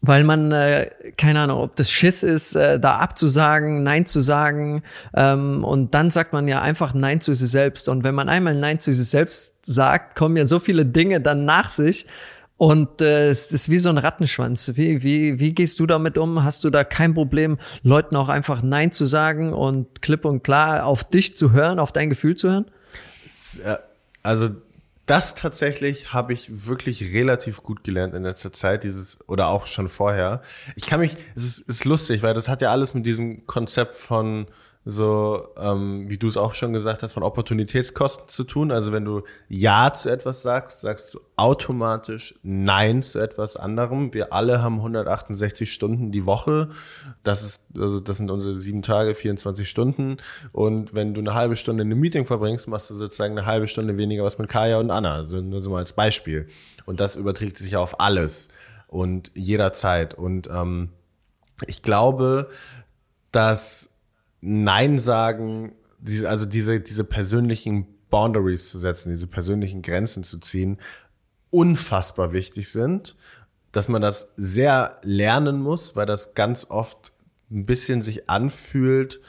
weil man, äh, keine Ahnung, ob das Schiss ist, äh, da abzusagen, Nein zu sagen. Ähm, und dann sagt man ja einfach Nein zu sich selbst. Und wenn man einmal Nein zu sich selbst sagt, kommen ja so viele Dinge dann nach sich. Und äh, es ist wie so ein Rattenschwanz. Wie, wie, wie gehst du damit um? Hast du da kein Problem, Leuten auch einfach Nein zu sagen und klipp und klar auf dich zu hören, auf dein Gefühl zu hören? Also das tatsächlich habe ich wirklich relativ gut gelernt in letzter Zeit, dieses, oder auch schon vorher. Ich kann mich, es ist, ist lustig, weil das hat ja alles mit diesem Konzept von so, ähm, wie du es auch schon gesagt hast, von Opportunitätskosten zu tun. Also wenn du Ja zu etwas sagst, sagst du automatisch Nein zu etwas anderem. Wir alle haben 168 Stunden die Woche. Das ist, also das sind unsere sieben Tage, 24 Stunden. Und wenn du eine halbe Stunde in einem Meeting verbringst, machst du sozusagen eine halbe Stunde weniger was mit Kaya und Anna. Also nur so mal als Beispiel. Und das überträgt sich auf alles und jederzeit. Und ähm, ich glaube, dass Nein sagen, diese, also diese, diese persönlichen Boundaries zu setzen, diese persönlichen Grenzen zu ziehen, unfassbar wichtig sind, dass man das sehr lernen muss, weil das ganz oft ein bisschen sich anfühlt,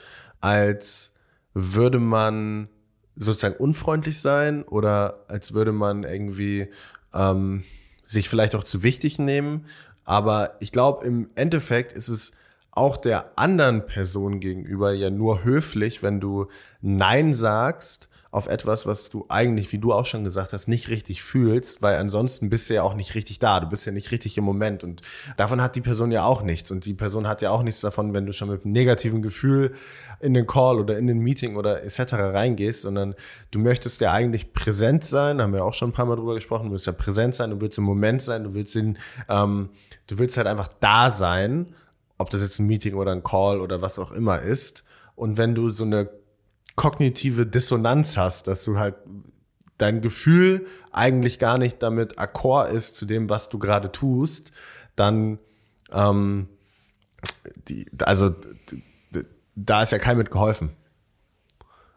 als würde man sozusagen unfreundlich sein oder als würde man irgendwie ähm, sich vielleicht auch zu wichtig nehmen. Aber ich glaube, im Endeffekt ist es auch der anderen Person gegenüber ja nur höflich, wenn du Nein sagst auf etwas, was du eigentlich, wie du auch schon gesagt hast, nicht richtig fühlst, weil ansonsten bist du ja auch nicht richtig da, du bist ja nicht richtig im Moment. Und davon hat die Person ja auch nichts. Und die Person hat ja auch nichts davon, wenn du schon mit einem negativen Gefühl in den Call oder in den Meeting oder etc. reingehst, sondern du möchtest ja eigentlich präsent sein, haben wir auch schon ein paar Mal drüber gesprochen, du willst ja präsent sein, du willst im Moment sein, du willst in, ähm, du willst halt einfach da sein ob das jetzt ein Meeting oder ein Call oder was auch immer ist. Und wenn du so eine kognitive Dissonanz hast, dass du halt dein Gefühl eigentlich gar nicht damit akkord ist zu dem, was du gerade tust, dann ähm, die, also da ist ja kein mit geholfen.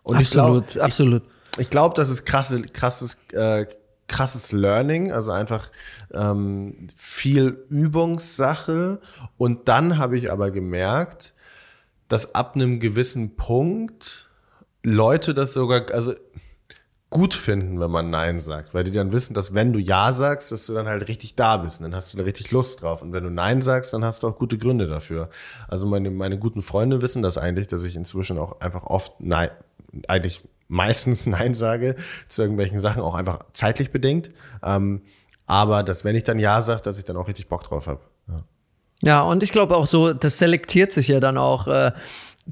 Und absolut, ich glaub, absolut. Ich, ich glaube, das ist krasse, krasses, äh, krasses Learning, also einfach ähm, viel Übungssache. Und dann habe ich aber gemerkt, dass ab einem gewissen Punkt Leute das sogar, also gut finden, wenn man Nein sagt, weil die dann wissen, dass wenn du Ja sagst, dass du dann halt richtig da bist und dann hast du da richtig Lust drauf. Und wenn du Nein sagst, dann hast du auch gute Gründe dafür. Also meine, meine guten Freunde wissen das eigentlich, dass ich inzwischen auch einfach oft Nein, eigentlich meistens Nein sage zu irgendwelchen Sachen, auch einfach zeitlich bedingt. Ähm, aber dass, wenn ich dann Ja sage, dass ich dann auch richtig Bock drauf habe. Ja. ja, und ich glaube auch so, das selektiert sich ja dann auch. Äh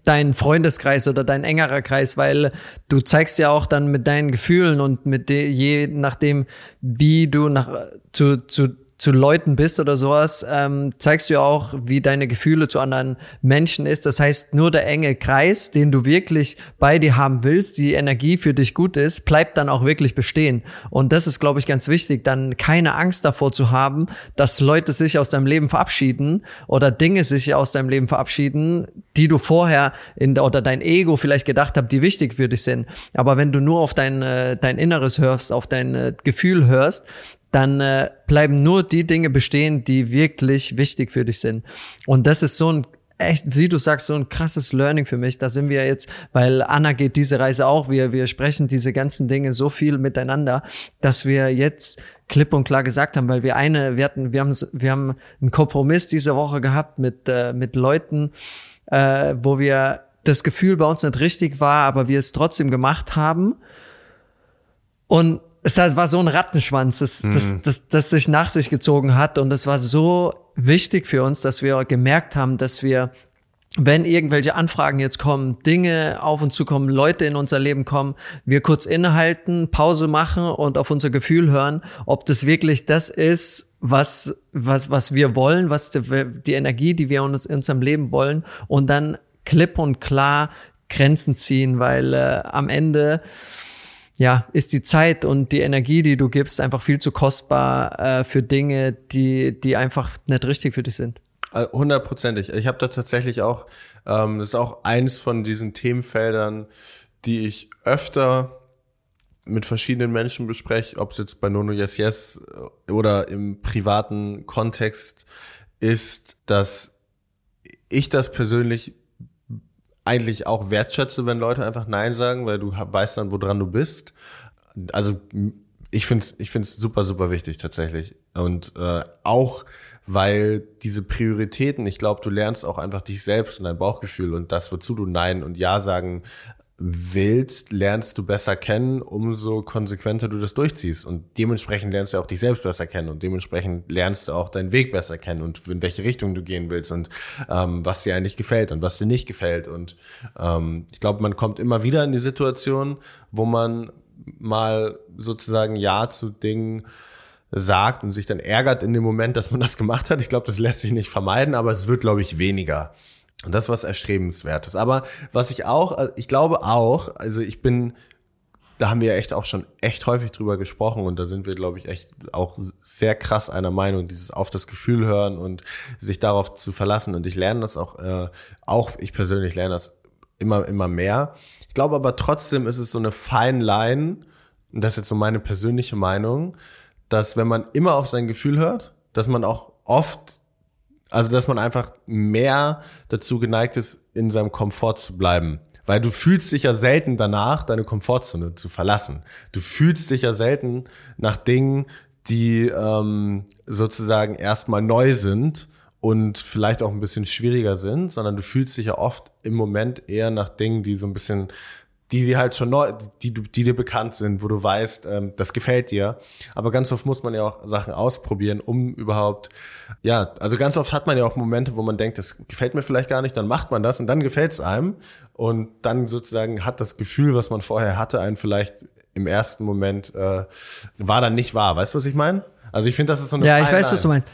dein Freundeskreis oder dein engerer Kreis, weil du zeigst ja auch dann mit deinen Gefühlen und mit de, je nachdem, wie du nach zu, zu zu Leuten bist oder sowas, ähm, zeigst du ja auch, wie deine Gefühle zu anderen Menschen ist. Das heißt, nur der enge Kreis, den du wirklich bei dir haben willst, die Energie für dich gut ist, bleibt dann auch wirklich bestehen. Und das ist, glaube ich, ganz wichtig, dann keine Angst davor zu haben, dass Leute sich aus deinem Leben verabschieden oder Dinge sich aus deinem Leben verabschieden, die du vorher in oder dein Ego vielleicht gedacht habt, die wichtig für dich sind. Aber wenn du nur auf dein, äh, dein Inneres hörst, auf dein äh, Gefühl hörst, dann äh, bleiben nur die Dinge bestehen, die wirklich wichtig für dich sind. Und das ist so ein echt, wie du sagst, so ein krasses Learning für mich. Da sind wir jetzt, weil Anna geht diese Reise auch. Wir, wir sprechen diese ganzen Dinge so viel miteinander, dass wir jetzt klipp und klar gesagt haben, weil wir eine, wir hatten, wir haben, wir haben einen Kompromiss diese Woche gehabt mit, äh, mit Leuten, äh, wo wir das Gefühl bei uns nicht richtig war, aber wir es trotzdem gemacht haben. Und es war so ein Rattenschwanz, das, mhm. das, das, das sich nach sich gezogen hat. Und es war so wichtig für uns, dass wir gemerkt haben, dass wir wenn irgendwelche Anfragen jetzt kommen, Dinge auf uns zukommen, Leute in unser Leben kommen, wir kurz innehalten, Pause machen und auf unser Gefühl hören, ob das wirklich das ist, was, was, was wir wollen, was die, die Energie, die wir uns in unserem Leben wollen und dann klipp und klar Grenzen ziehen, weil äh, am Ende ja, ist die Zeit und die Energie, die du gibst, einfach viel zu kostbar äh, für Dinge, die, die einfach nicht richtig für dich sind. Äh, hundertprozentig. Ich habe da tatsächlich auch, ähm, das ist auch eins von diesen Themenfeldern, die ich öfter mit verschiedenen Menschen bespreche, ob es jetzt bei Nono Yes Yes äh, oder im privaten Kontext ist, dass ich das persönlich eigentlich auch wertschätze, wenn Leute einfach Nein sagen, weil du weißt dann, woran du bist. Also ich finde es ich find's super, super wichtig tatsächlich. Und äh, auch, weil diese Prioritäten, ich glaube, du lernst auch einfach dich selbst und dein Bauchgefühl und das, wozu du Nein und Ja sagen willst, lernst du besser kennen, umso konsequenter du das durchziehst. Und dementsprechend lernst du auch dich selbst besser kennen und dementsprechend lernst du auch deinen Weg besser kennen und in welche Richtung du gehen willst und ähm, was dir eigentlich gefällt und was dir nicht gefällt. Und ähm, ich glaube, man kommt immer wieder in die Situation, wo man mal sozusagen Ja zu Dingen sagt und sich dann ärgert in dem Moment, dass man das gemacht hat. Ich glaube, das lässt sich nicht vermeiden, aber es wird, glaube ich, weniger. Und das was erstrebenswertes. Aber was ich auch, äh, ich glaube auch, also ich bin, da haben wir ja echt auch schon echt häufig drüber gesprochen und da sind wir, glaube ich, echt auch sehr krass einer Meinung, dieses auf das Gefühl hören und sich darauf zu verlassen. Und ich lerne das auch, äh, auch ich persönlich lerne das immer, immer mehr. Ich glaube aber trotzdem ist es so eine fine Line, und das ist jetzt so meine persönliche Meinung, dass wenn man immer auf sein Gefühl hört, dass man auch oft also, dass man einfach mehr dazu geneigt ist, in seinem Komfort zu bleiben. Weil du fühlst dich ja selten danach, deine Komfortzone zu verlassen. Du fühlst dich ja selten nach Dingen, die ähm, sozusagen erstmal neu sind und vielleicht auch ein bisschen schwieriger sind, sondern du fühlst dich ja oft im Moment eher nach Dingen, die so ein bisschen die dir halt schon neu, die, die dir bekannt sind, wo du weißt, ähm, das gefällt dir. Aber ganz oft muss man ja auch Sachen ausprobieren, um überhaupt, ja, also ganz oft hat man ja auch Momente, wo man denkt, das gefällt mir vielleicht gar nicht, dann macht man das und dann gefällt es einem und dann sozusagen hat das Gefühl, was man vorher hatte, einen vielleicht im ersten Moment äh, war dann nicht wahr. Weißt du, was ich meine? Also ich finde, das ist so eine Ja, ich weiß, was du meinst.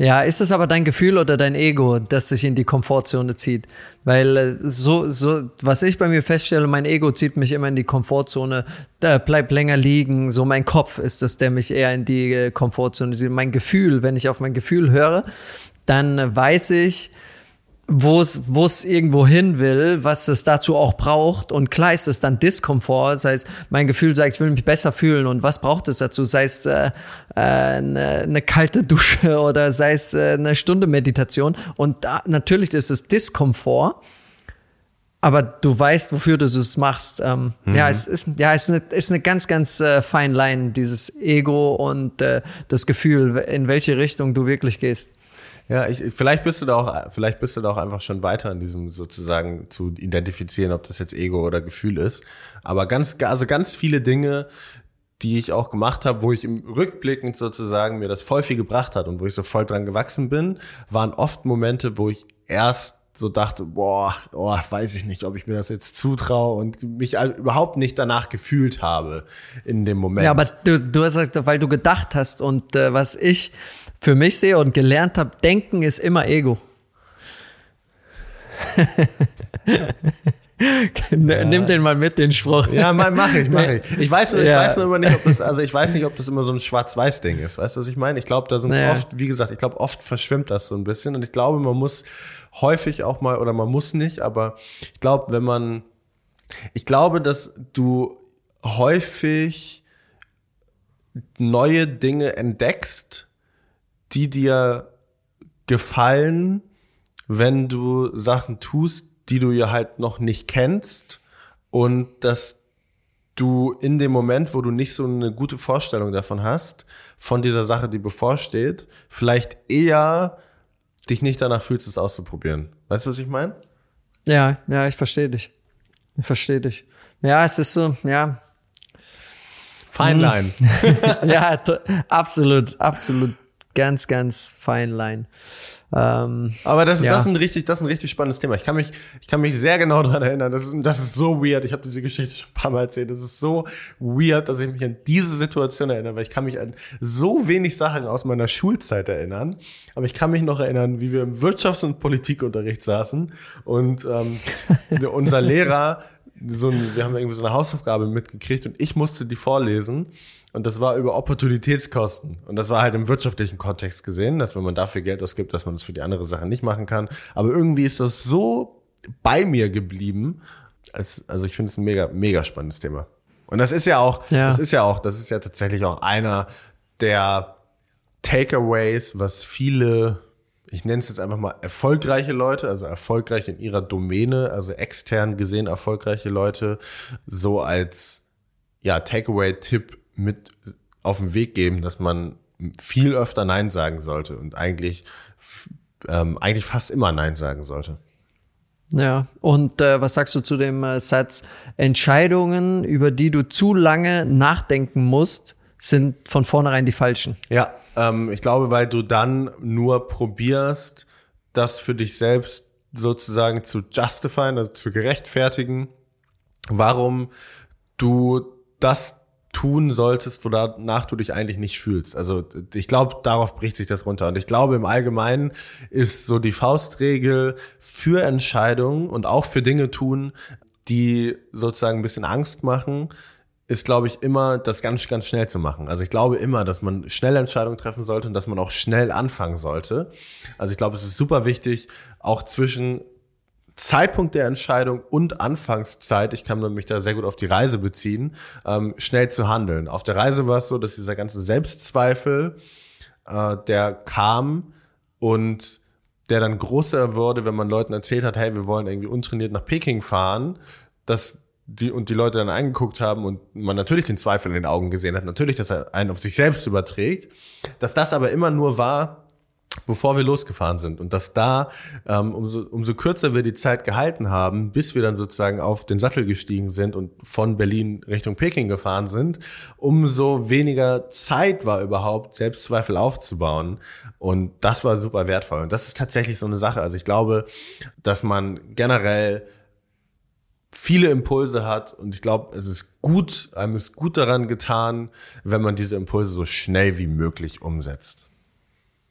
Ja, ist es aber dein Gefühl oder dein Ego, das sich in die Komfortzone zieht? Weil äh, so, so, was ich bei mir feststelle, mein Ego zieht mich immer in die Komfortzone, da bleibt länger liegen. So mein Kopf ist das, der mich eher in die äh, Komfortzone zieht. Mein Gefühl, wenn ich auf mein Gefühl höre, dann weiß ich, wo es, wo es irgendwo hin will, was es dazu auch braucht. Und klar ist es dann Diskomfort. Das heißt, mein Gefühl sagt, ich will mich besser fühlen. Und was braucht es dazu? Sei es äh, äh, eine, eine kalte Dusche oder sei es äh, eine Stunde Meditation. Und da, natürlich ist es Diskomfort. Aber du weißt, wofür du es machst. Ähm, mhm. Ja, es ist, ja, es ist eine, ist eine ganz, ganz äh, fine Line, dieses Ego und äh, das Gefühl, in welche Richtung du wirklich gehst. Ja, ich, vielleicht bist du da auch, vielleicht bist du da auch einfach schon weiter in diesem sozusagen zu identifizieren, ob das jetzt Ego oder Gefühl ist. Aber ganz, also ganz viele Dinge, die ich auch gemacht habe, wo ich im Rückblickend sozusagen mir das voll viel gebracht hat und wo ich so voll dran gewachsen bin, waren oft Momente, wo ich erst so dachte, boah, oh, weiß ich nicht, ob ich mir das jetzt zutraue und mich überhaupt nicht danach gefühlt habe in dem Moment. Ja, aber du, du hast gesagt, weil du gedacht hast und äh, was ich für mich sehe und gelernt habe, denken ist immer Ego. ja. Nimm den mal mit, den Spruch. Ja, mache ich, mache ich. Ich weiß, ich ja. weiß nur immer nicht, ob das, also ich weiß nicht, ob das immer so ein Schwarz-Weiß-Ding ist. Weißt du, was ich meine? Ich glaube, da sind naja. oft, wie gesagt, ich glaube, oft verschwimmt das so ein bisschen und ich glaube, man muss häufig auch mal, oder man muss nicht, aber ich glaube, wenn man, ich glaube, dass du häufig neue Dinge entdeckst, die dir gefallen, wenn du Sachen tust, die du ja halt noch nicht kennst und dass du in dem Moment, wo du nicht so eine gute Vorstellung davon hast, von dieser Sache, die bevorsteht, vielleicht eher dich nicht danach fühlst, es auszuprobieren. Weißt du, was ich meine? Ja, ja, ich verstehe dich. Ich verstehe dich. Ja, es ist so, ja, Fine line. ja, absolut, absolut. Ganz, ganz fine line. Ähm, Aber das, ja. das, ist ein richtig, das ist ein richtig spannendes Thema. Ich kann mich, ich kann mich sehr genau daran erinnern. Das ist, das ist so weird. Ich habe diese Geschichte schon ein paar Mal erzählt. Das ist so weird, dass ich mich an diese Situation erinnere, weil ich kann mich an so wenig Sachen aus meiner Schulzeit erinnern. Aber ich kann mich noch erinnern, wie wir im Wirtschafts- und Politikunterricht saßen und ähm, unser Lehrer so ein, wir haben irgendwie so eine Hausaufgabe mitgekriegt und ich musste die vorlesen. Und das war über Opportunitätskosten. Und das war halt im wirtschaftlichen Kontext gesehen, dass wenn man dafür Geld ausgibt, dass man das für die andere Sache nicht machen kann. Aber irgendwie ist das so bei mir geblieben. Als, also ich finde es ein mega, mega spannendes Thema. Und das ist ja auch, ja. das ist ja auch, das ist ja tatsächlich auch einer der Takeaways, was viele ich nenne es jetzt einfach mal erfolgreiche Leute, also erfolgreich in ihrer Domäne, also extern gesehen erfolgreiche Leute, so als ja, Takeaway-Tipp mit auf den Weg geben, dass man viel öfter Nein sagen sollte und eigentlich, ähm, eigentlich fast immer Nein sagen sollte. Ja, und äh, was sagst du zu dem äh, Satz, Entscheidungen, über die du zu lange nachdenken musst, sind von vornherein die falschen? Ja, ähm, ich glaube, weil du dann nur probierst, das für dich selbst sozusagen zu justifieren, also zu gerechtfertigen, warum du das tun solltest, wonach du dich eigentlich nicht fühlst. Also ich glaube, darauf bricht sich das runter. Und ich glaube, im Allgemeinen ist so die Faustregel für Entscheidungen und auch für Dinge tun, die sozusagen ein bisschen Angst machen, ist, glaube ich, immer das ganz, ganz schnell zu machen. Also ich glaube immer, dass man schnell Entscheidungen treffen sollte und dass man auch schnell anfangen sollte. Also ich glaube, es ist super wichtig, auch zwischen Zeitpunkt der Entscheidung und Anfangszeit, ich kann mich da sehr gut auf die Reise beziehen, ähm, schnell zu handeln. Auf der Reise war es so, dass dieser ganze Selbstzweifel, äh, der kam und der dann größer wurde, wenn man Leuten erzählt hat, hey, wir wollen irgendwie untrainiert nach Peking fahren, dass die und die Leute dann eingeguckt haben und man natürlich den Zweifel in den Augen gesehen hat, natürlich, dass er einen auf sich selbst überträgt, dass das aber immer nur war, bevor wir losgefahren sind und dass da ähm, umso, umso kürzer wir die Zeit gehalten haben, bis wir dann sozusagen auf den Sattel gestiegen sind und von Berlin Richtung Peking gefahren sind, umso weniger Zeit war überhaupt Selbstzweifel aufzubauen und das war super wertvoll und das ist tatsächlich so eine Sache. Also ich glaube, dass man generell viele Impulse hat und ich glaube, es ist gut, einem ist gut daran getan, wenn man diese Impulse so schnell wie möglich umsetzt.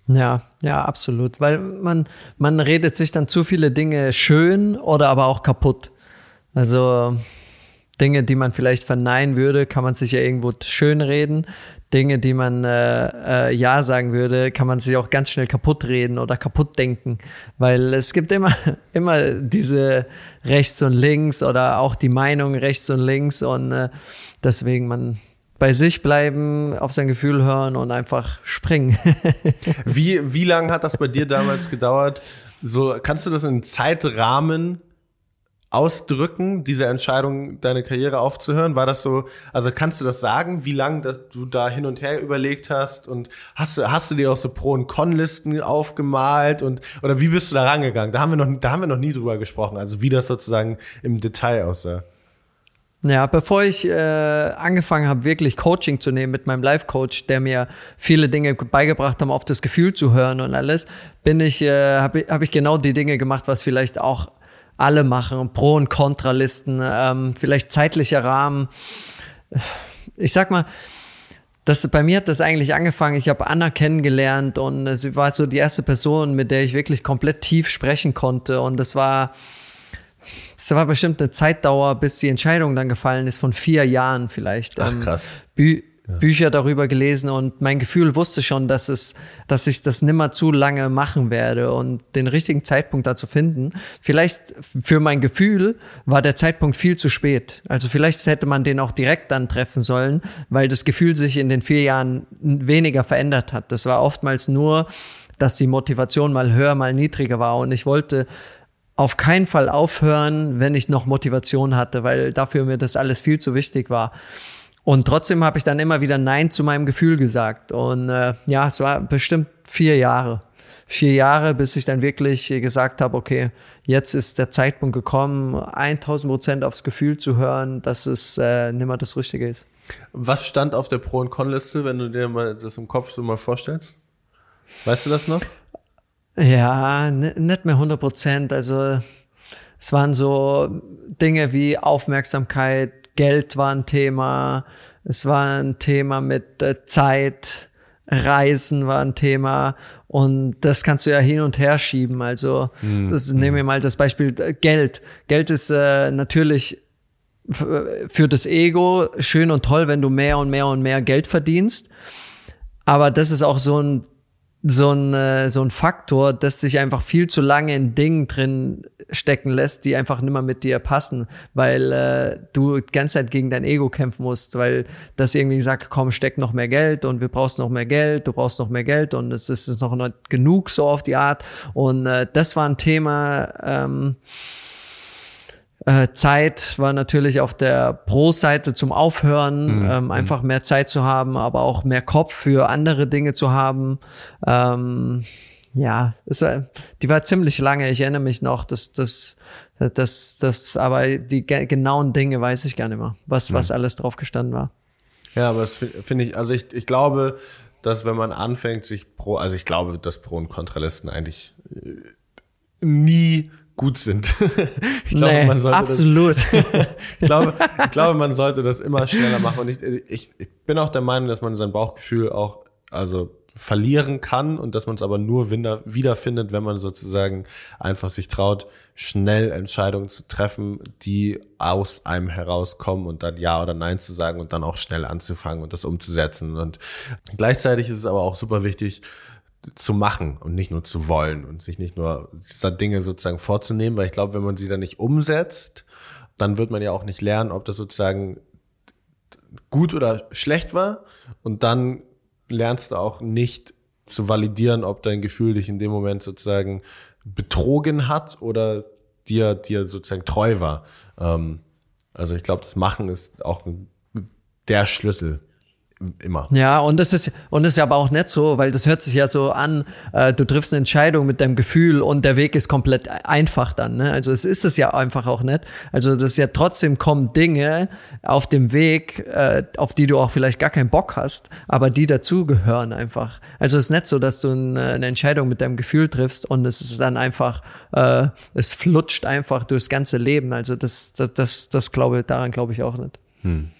Ja, ja, absolut, weil man man redet sich dann zu viele Dinge schön oder aber auch kaputt. Also Dinge, die man vielleicht verneinen würde, kann man sich ja irgendwo schön reden. Dinge, die man äh, äh, ja sagen würde, kann man sich auch ganz schnell kaputt reden oder kaputt denken, weil es gibt immer immer diese rechts und links oder auch die Meinung rechts und links und äh, deswegen man bei sich bleiben, auf sein Gefühl hören und einfach springen. wie wie lang hat das bei dir damals gedauert? So kannst du das in Zeitrahmen ausdrücken, diese Entscheidung, deine Karriere aufzuhören? War das so, also kannst du das sagen, wie lange du da hin und her überlegt hast und hast du, hast du dir auch so Pro- und Con-Listen aufgemalt und, oder wie bist du da rangegangen? Da haben wir noch, da haben wir noch nie drüber gesprochen, also wie das sozusagen im Detail aussah. Ja, bevor ich äh, angefangen habe, wirklich Coaching zu nehmen mit meinem Life-Coach, der mir viele Dinge beigebracht haben, auf das Gefühl zu hören und alles, bin ich, äh, habe hab ich genau die Dinge gemacht, was vielleicht auch alle machen, Pro- und Kontralisten, ähm, vielleicht zeitlicher Rahmen. Ich sag mal, das, bei mir hat das eigentlich angefangen. Ich habe Anna kennengelernt und sie war so die erste Person, mit der ich wirklich komplett tief sprechen konnte. Und das war, es war bestimmt eine Zeitdauer, bis die Entscheidung dann gefallen ist, von vier Jahren vielleicht. Ach ähm, krass. Bü Bücher darüber gelesen und mein Gefühl wusste schon, dass es, dass ich das nimmer zu lange machen werde und den richtigen Zeitpunkt dazu finden. Vielleicht für mein Gefühl war der Zeitpunkt viel zu spät. Also vielleicht hätte man den auch direkt dann treffen sollen, weil das Gefühl sich in den vier Jahren weniger verändert hat. Das war oftmals nur, dass die Motivation mal höher, mal niedriger war und ich wollte auf keinen Fall aufhören, wenn ich noch Motivation hatte, weil dafür mir das alles viel zu wichtig war. Und trotzdem habe ich dann immer wieder Nein zu meinem Gefühl gesagt. Und äh, ja, es war bestimmt vier Jahre. Vier Jahre, bis ich dann wirklich gesagt habe, okay, jetzt ist der Zeitpunkt gekommen, 1000 Prozent aufs Gefühl zu hören, dass es äh, nimmer das Richtige ist. Was stand auf der Pro- und Con-Liste, wenn du dir mal das im Kopf so mal vorstellst? Weißt du das noch? Ja, nicht mehr 100 Prozent. Also es waren so Dinge wie Aufmerksamkeit, Geld war ein Thema, es war ein Thema mit äh, Zeit, Reisen war ein Thema und das kannst du ja hin und her schieben. Also mhm. das, nehmen wir mal das Beispiel äh, Geld. Geld ist äh, natürlich für das Ego schön und toll, wenn du mehr und mehr und mehr Geld verdienst. Aber das ist auch so ein so ein, äh, so ein Faktor, dass sich einfach viel zu lange in Dingen drin stecken lässt, die einfach nimmer mit dir passen, weil äh, du die ganze Zeit gegen dein Ego kämpfen musst, weil das irgendwie sagt, komm, steck noch mehr Geld und wir brauchst noch mehr Geld, du brauchst noch mehr Geld und es ist noch nicht genug so auf die Art. Und äh, das war ein Thema, ähm, äh, Zeit war natürlich auf der Pro-Seite zum Aufhören, mhm. ähm, einfach mehr Zeit zu haben, aber auch mehr Kopf für andere Dinge zu haben. Ähm, ja, es war, die war ziemlich lange. Ich erinnere mich noch, dass das, das, das, aber die genauen Dinge weiß ich gar nicht mehr, was, mhm. was alles drauf gestanden war. Ja, aber das finde ich, also ich, ich glaube, dass wenn man anfängt, sich pro, also ich glaube, dass Pro- und Kontralisten eigentlich äh, nie gut sind. ich glaube, nee, man sollte absolut. Das, ich, glaube, ich glaube, man sollte das immer schneller machen. Und ich, ich, ich bin auch der Meinung, dass man sein Bauchgefühl auch also verlieren kann und dass man es aber nur wiederfindet, wenn man sozusagen einfach sich traut, schnell Entscheidungen zu treffen, die aus einem herauskommen und dann Ja oder Nein zu sagen und dann auch schnell anzufangen und das umzusetzen. Und gleichzeitig ist es aber auch super wichtig, zu machen und nicht nur zu wollen und sich nicht nur Dinge sozusagen vorzunehmen, weil ich glaube, wenn man sie dann nicht umsetzt, dann wird man ja auch nicht lernen, ob das sozusagen gut oder schlecht war und dann lernst du auch nicht zu validieren, ob dein Gefühl dich in dem Moment sozusagen betrogen hat oder dir, dir sozusagen treu war. Ähm, also ich glaube, das Machen ist auch der Schlüssel immer. Ja, und das ist und das ist aber auch nicht so, weil das hört sich ja so an, äh, du triffst eine Entscheidung mit deinem Gefühl und der Weg ist komplett einfach dann. Ne? Also es ist es ja einfach auch nicht. Also das ist ja trotzdem kommen Dinge auf dem Weg, äh, auf die du auch vielleicht gar keinen Bock hast, aber die dazugehören einfach. Also es ist nicht so, dass du eine, eine Entscheidung mit deinem Gefühl triffst und es ist dann einfach, äh, es flutscht einfach durchs ganze Leben. Also das, das, das, das glaube daran glaube ich auch nicht. Hm.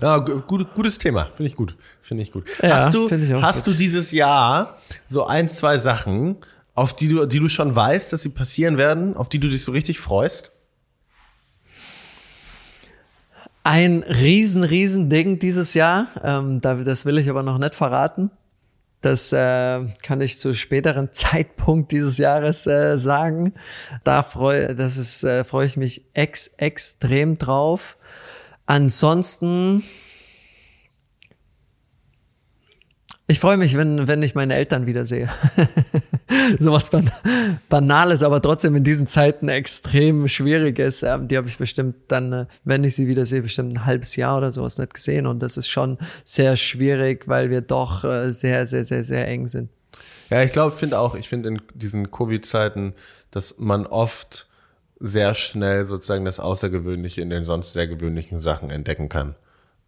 Ja, gut, gutes Thema, finde ich gut, finde ich gut. Ja, hast du, hast gut. du dieses Jahr so ein, zwei Sachen, auf die du, die du schon weißt, dass sie passieren werden, auf die du dich so richtig freust? Ein riesen, riesen Ding dieses Jahr, ähm, das will ich aber noch nicht verraten. Das äh, kann ich zu späteren Zeitpunkt dieses Jahres äh, sagen. Da freue, das ist, äh, freue ich mich ex extrem drauf. Ansonsten, ich freue mich, wenn, wenn ich meine Eltern wiedersehe. Sowas ban Banales, aber trotzdem in diesen Zeiten extrem schwieriges. Ähm, die habe ich bestimmt dann, äh, wenn ich sie wiedersehe, bestimmt ein halbes Jahr oder sowas nicht gesehen. Und das ist schon sehr schwierig, weil wir doch äh, sehr, sehr, sehr, sehr eng sind. Ja, ich glaube, finde auch, ich finde in diesen Covid-Zeiten, dass man oft sehr schnell sozusagen das Außergewöhnliche in den sonst sehr gewöhnlichen Sachen entdecken kann.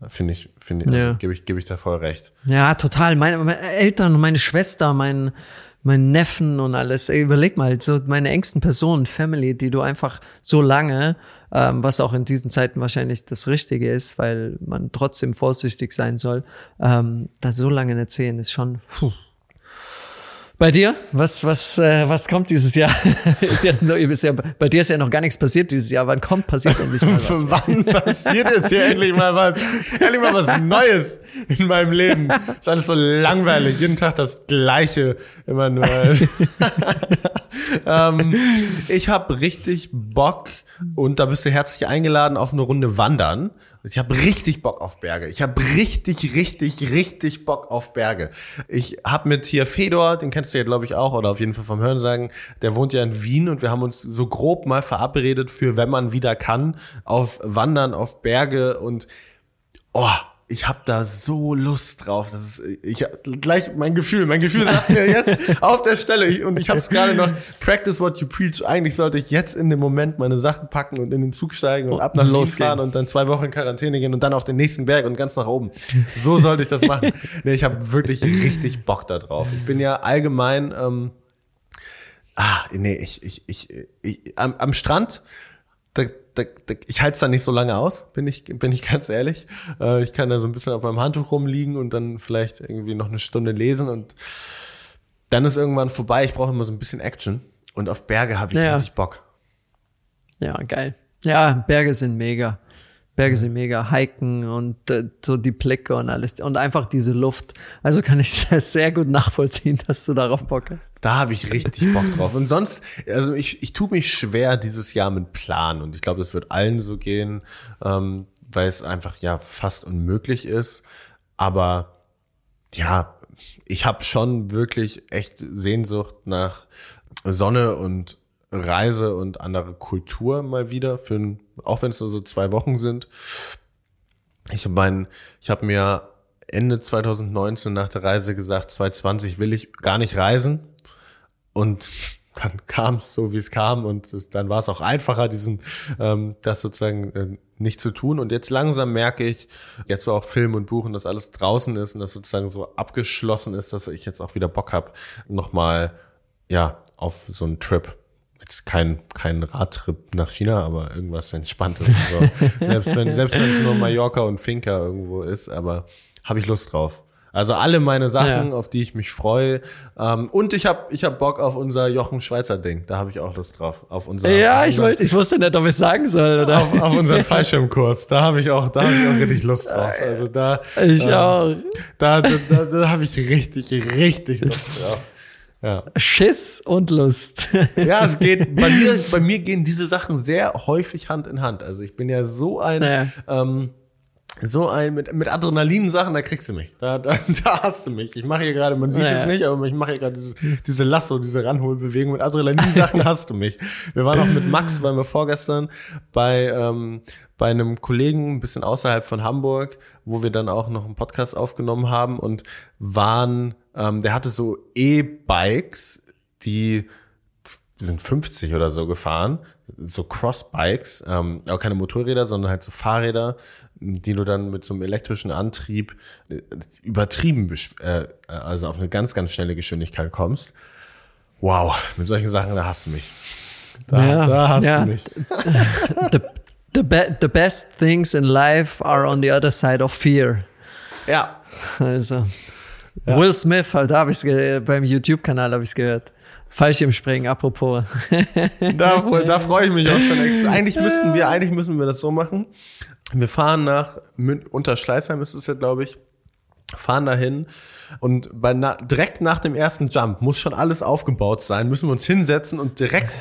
Finde ich, finde ich, also ja. gebe ich, gebe ich da voll recht. Ja, total. Meine, meine Eltern und meine Schwester, mein, mein Neffen und alles. Ey, überleg mal, so meine engsten Personen, Family, die du einfach so lange, ähm, was auch in diesen Zeiten wahrscheinlich das Richtige ist, weil man trotzdem vorsichtig sein soll, ähm, da so lange nicht sehen, ist schon, puh. Bei dir? Was, was, äh, was kommt dieses Jahr? ist ja, ist ja, bei dir ist ja noch gar nichts passiert dieses Jahr. Wann kommt passiert endlich mal was? Wann passiert jetzt hier endlich mal was? Endlich mal was Neues in meinem Leben. Ist alles so langweilig. Jeden Tag das Gleiche. Immer nur. ähm, ich habe richtig Bock und da bist du herzlich eingeladen auf eine Runde wandern. Ich habe richtig Bock auf Berge. Ich habe richtig, richtig, richtig Bock auf Berge. Ich habe mit hier Fedor, den kennst du ja glaube ich auch oder auf jeden Fall vom Hören sagen, der wohnt ja in Wien und wir haben uns so grob mal verabredet für, wenn man wieder kann, auf Wandern, auf Berge und oh, ich habe da so Lust drauf. Das ist, ich gleich mein Gefühl, mein Gefühl sagt mir jetzt auf der Stelle ich, und ich habe es gerade noch Practice what you preach. Eigentlich sollte ich jetzt in dem Moment meine Sachen packen und in den Zug steigen und ab nach Los fahren und dann zwei Wochen in Quarantäne gehen und dann auf den nächsten Berg und ganz nach oben. So sollte ich das machen. nee, ich habe wirklich richtig Bock da drauf. Ich bin ja allgemein ähm, ah, nee, ich ich ich, ich am, am Strand da, da, da, ich halte es da nicht so lange aus, bin ich, bin ich ganz ehrlich. Äh, ich kann da so ein bisschen auf meinem Handtuch rumliegen und dann vielleicht irgendwie noch eine Stunde lesen und dann ist irgendwann vorbei. Ich brauche immer so ein bisschen Action und auf Berge habe ich ja. richtig Bock. Ja, geil. Ja, Berge sind mega. Berge sind mega, hiken und äh, so die Blicke und alles und einfach diese Luft. Also kann ich das sehr gut nachvollziehen, dass du darauf Bock hast. Da habe ich richtig Bock drauf. Und sonst, also ich, ich tue mich schwer dieses Jahr mit Plan und ich glaube, das wird allen so gehen, ähm, weil es einfach ja fast unmöglich ist. Aber ja, ich habe schon wirklich echt Sehnsucht nach Sonne und Reise und andere Kultur mal wieder, für ein, auch wenn es nur so zwei Wochen sind. Ich mein, ich habe mir Ende 2019 nach der Reise gesagt, 2020 will ich gar nicht reisen. Und dann kam es so, wie es kam. Und es, dann war es auch einfacher, diesen, ähm, das sozusagen äh, nicht zu tun. Und jetzt langsam merke ich, jetzt wo auch Film und Buch und das alles draußen ist und das sozusagen so abgeschlossen ist, dass ich jetzt auch wieder Bock habe, nochmal ja, auf so einen Trip jetzt kein, kein Radtrip nach China, aber irgendwas Entspanntes. So. selbst wenn selbst wenn es nur Mallorca und Finca irgendwo ist, aber habe ich Lust drauf. Also alle meine Sachen, ja. auf die ich mich freue. Ähm, und ich habe ich hab Bock auf unser Jochen Schweizer Ding. Da habe ich auch Lust drauf. Auf unser, ja, ich wollte, ich wusste nicht, ob ich sagen soll. Oder? Auf, auf unseren Fallschirmkurs. Da habe ich auch, da habe ich auch richtig Lust drauf. Also da. Ich ähm, auch. Da, da, da, da habe ich richtig, richtig Lust drauf. Ja. Schiss und Lust. Ja, es geht, bei mir, bei mir gehen diese Sachen sehr häufig Hand in Hand. Also ich bin ja so ein, ja. ähm, so ein mit, mit Adrenalin-Sachen, da kriegst du mich. Da, da, da hast du mich. Ich mache hier gerade, man sieht ja. es nicht, aber ich mache hier gerade diese, diese Lasso, diese Ranholbewegung. Mit Adrenalin-Sachen hast du mich. Wir waren auch mit Max, waren wir vorgestern bei, ähm, bei einem Kollegen ein bisschen außerhalb von Hamburg, wo wir dann auch noch einen Podcast aufgenommen haben und waren ähm, der hatte so E-Bikes, die, sind 50 oder so gefahren, so Cross-Bikes, ähm, aber keine Motorräder, sondern halt so Fahrräder, die du dann mit so einem elektrischen Antrieb äh, übertrieben, äh, also auf eine ganz, ganz schnelle Geschwindigkeit kommst. Wow, mit solchen Sachen, da hast du mich. Da, ja, da hast ja. du mich. the, the, be the best things in life are on the other side of fear. Ja. Also. Ja. Will Smith, halt, da habe ich es beim YouTube-Kanal habe ich es gehört. Fallschirmspringen, apropos. da, da freue ich mich auch schon extra. Eigentlich müssten wir, eigentlich müssen wir das so machen. Wir fahren nach Unterschleißheim ist es ja, glaube ich fahren dahin und bei na, direkt nach dem ersten Jump muss schon alles aufgebaut sein, müssen wir uns hinsetzen und direkt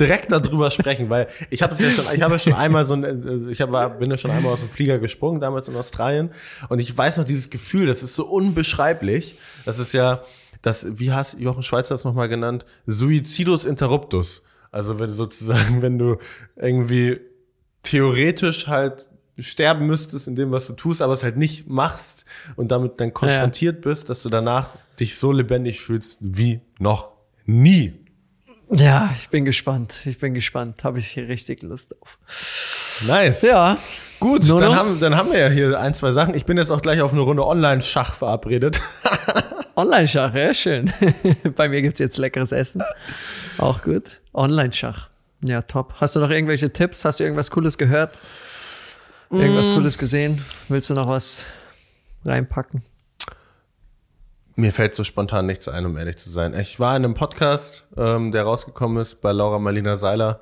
direkt darüber sprechen, weil ich habe es ja schon, ich habe ja schon einmal so ein, ich hab, bin ja schon einmal aus dem Flieger gesprungen damals in Australien und ich weiß noch dieses Gefühl, das ist so unbeschreiblich. Das ist ja das, wie hast Jochen Schweizer das nochmal genannt, Suicidus interruptus. Also wenn du sozusagen, wenn du irgendwie theoretisch halt sterben müsstest in dem, was du tust, aber es halt nicht machst und damit dann konfrontiert ja. bist, dass du danach dich so lebendig fühlst wie noch nie. Ja, ich bin gespannt. Ich bin gespannt. Habe ich hier richtig Lust auf. Nice. Ja. Gut, dann haben, dann haben wir ja hier ein, zwei Sachen. Ich bin jetzt auch gleich auf eine Runde Online-Schach verabredet. Online-Schach, ja, schön. Bei mir gibt's jetzt leckeres Essen. Auch gut. Online-Schach. Ja, top. Hast du noch irgendwelche Tipps? Hast du irgendwas Cooles gehört? Irgendwas mm. Cooles gesehen? Willst du noch was reinpacken? Mir fällt so spontan nichts ein, um ehrlich zu sein. Ich war in einem Podcast, ähm, der rausgekommen ist bei Laura Marlina Seiler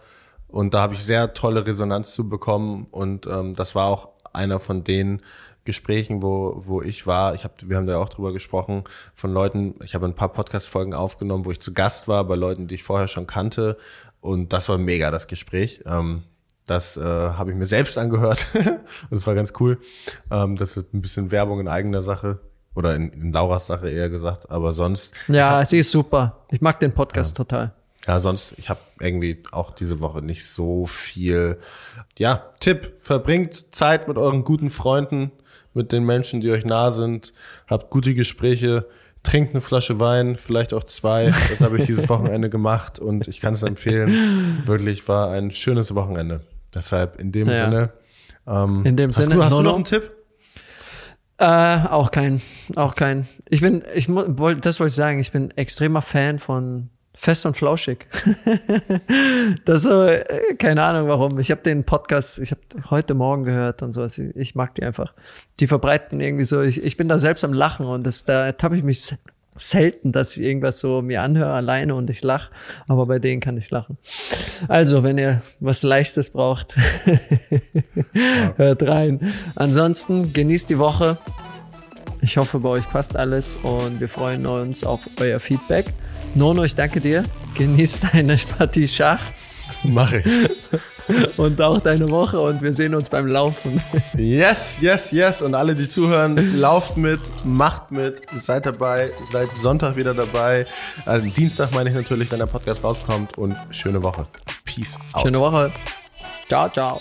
und da habe ich sehr tolle Resonanz zu bekommen und ähm, das war auch einer von den Gesprächen, wo, wo ich war. Ich hab, wir haben da auch drüber gesprochen von Leuten. Ich habe ein paar Podcast-Folgen aufgenommen, wo ich zu Gast war bei Leuten, die ich vorher schon kannte und das war mega das Gespräch. Ähm, das äh, habe ich mir selbst angehört und es war ganz cool. Ähm, das ist ein bisschen Werbung in eigener Sache oder in, in Lauras Sache eher gesagt, aber sonst. Ja, sie ist super. Ich mag den Podcast ja. total. Ja, sonst, ich habe irgendwie auch diese Woche nicht so viel. Ja, Tipp, verbringt Zeit mit euren guten Freunden, mit den Menschen, die euch nah sind, habt gute Gespräche, trinkt eine Flasche Wein, vielleicht auch zwei. Das habe ich dieses Wochenende gemacht und ich kann es empfehlen. Wirklich war ein schönes Wochenende. Deshalb in dem Ja. Sinne. Ähm, In dem hast Sinne, du, hast du Nono? noch einen Tipp? Äh, auch kein, auch kein. Ich bin, ich wollte, das wollte ich sagen, ich bin extremer Fan von Fest und Flauschig. das so, äh, keine Ahnung warum. Ich habe den Podcast, ich habe heute Morgen gehört und sowas. Ich, ich mag die einfach. Die verbreiten irgendwie so, ich, ich bin da selbst am Lachen und das, da habe ich mich selten, dass ich irgendwas so mir anhöre alleine und ich lach, aber bei denen kann ich lachen. Also, wenn ihr was Leichtes braucht, hört rein. Ansonsten genießt die Woche. Ich hoffe, bei euch passt alles und wir freuen uns auf euer Feedback. Nono, ich danke dir. Genieß deine Partie Schach Mache ich. und auch deine Woche und wir sehen uns beim Laufen. Yes, yes, yes. Und alle, die zuhören, lauft mit, macht mit, seid dabei, seid Sonntag wieder dabei. Also Dienstag meine ich natürlich, wenn der Podcast rauskommt. Und schöne Woche. Peace out. Schöne Woche. Ciao, ciao.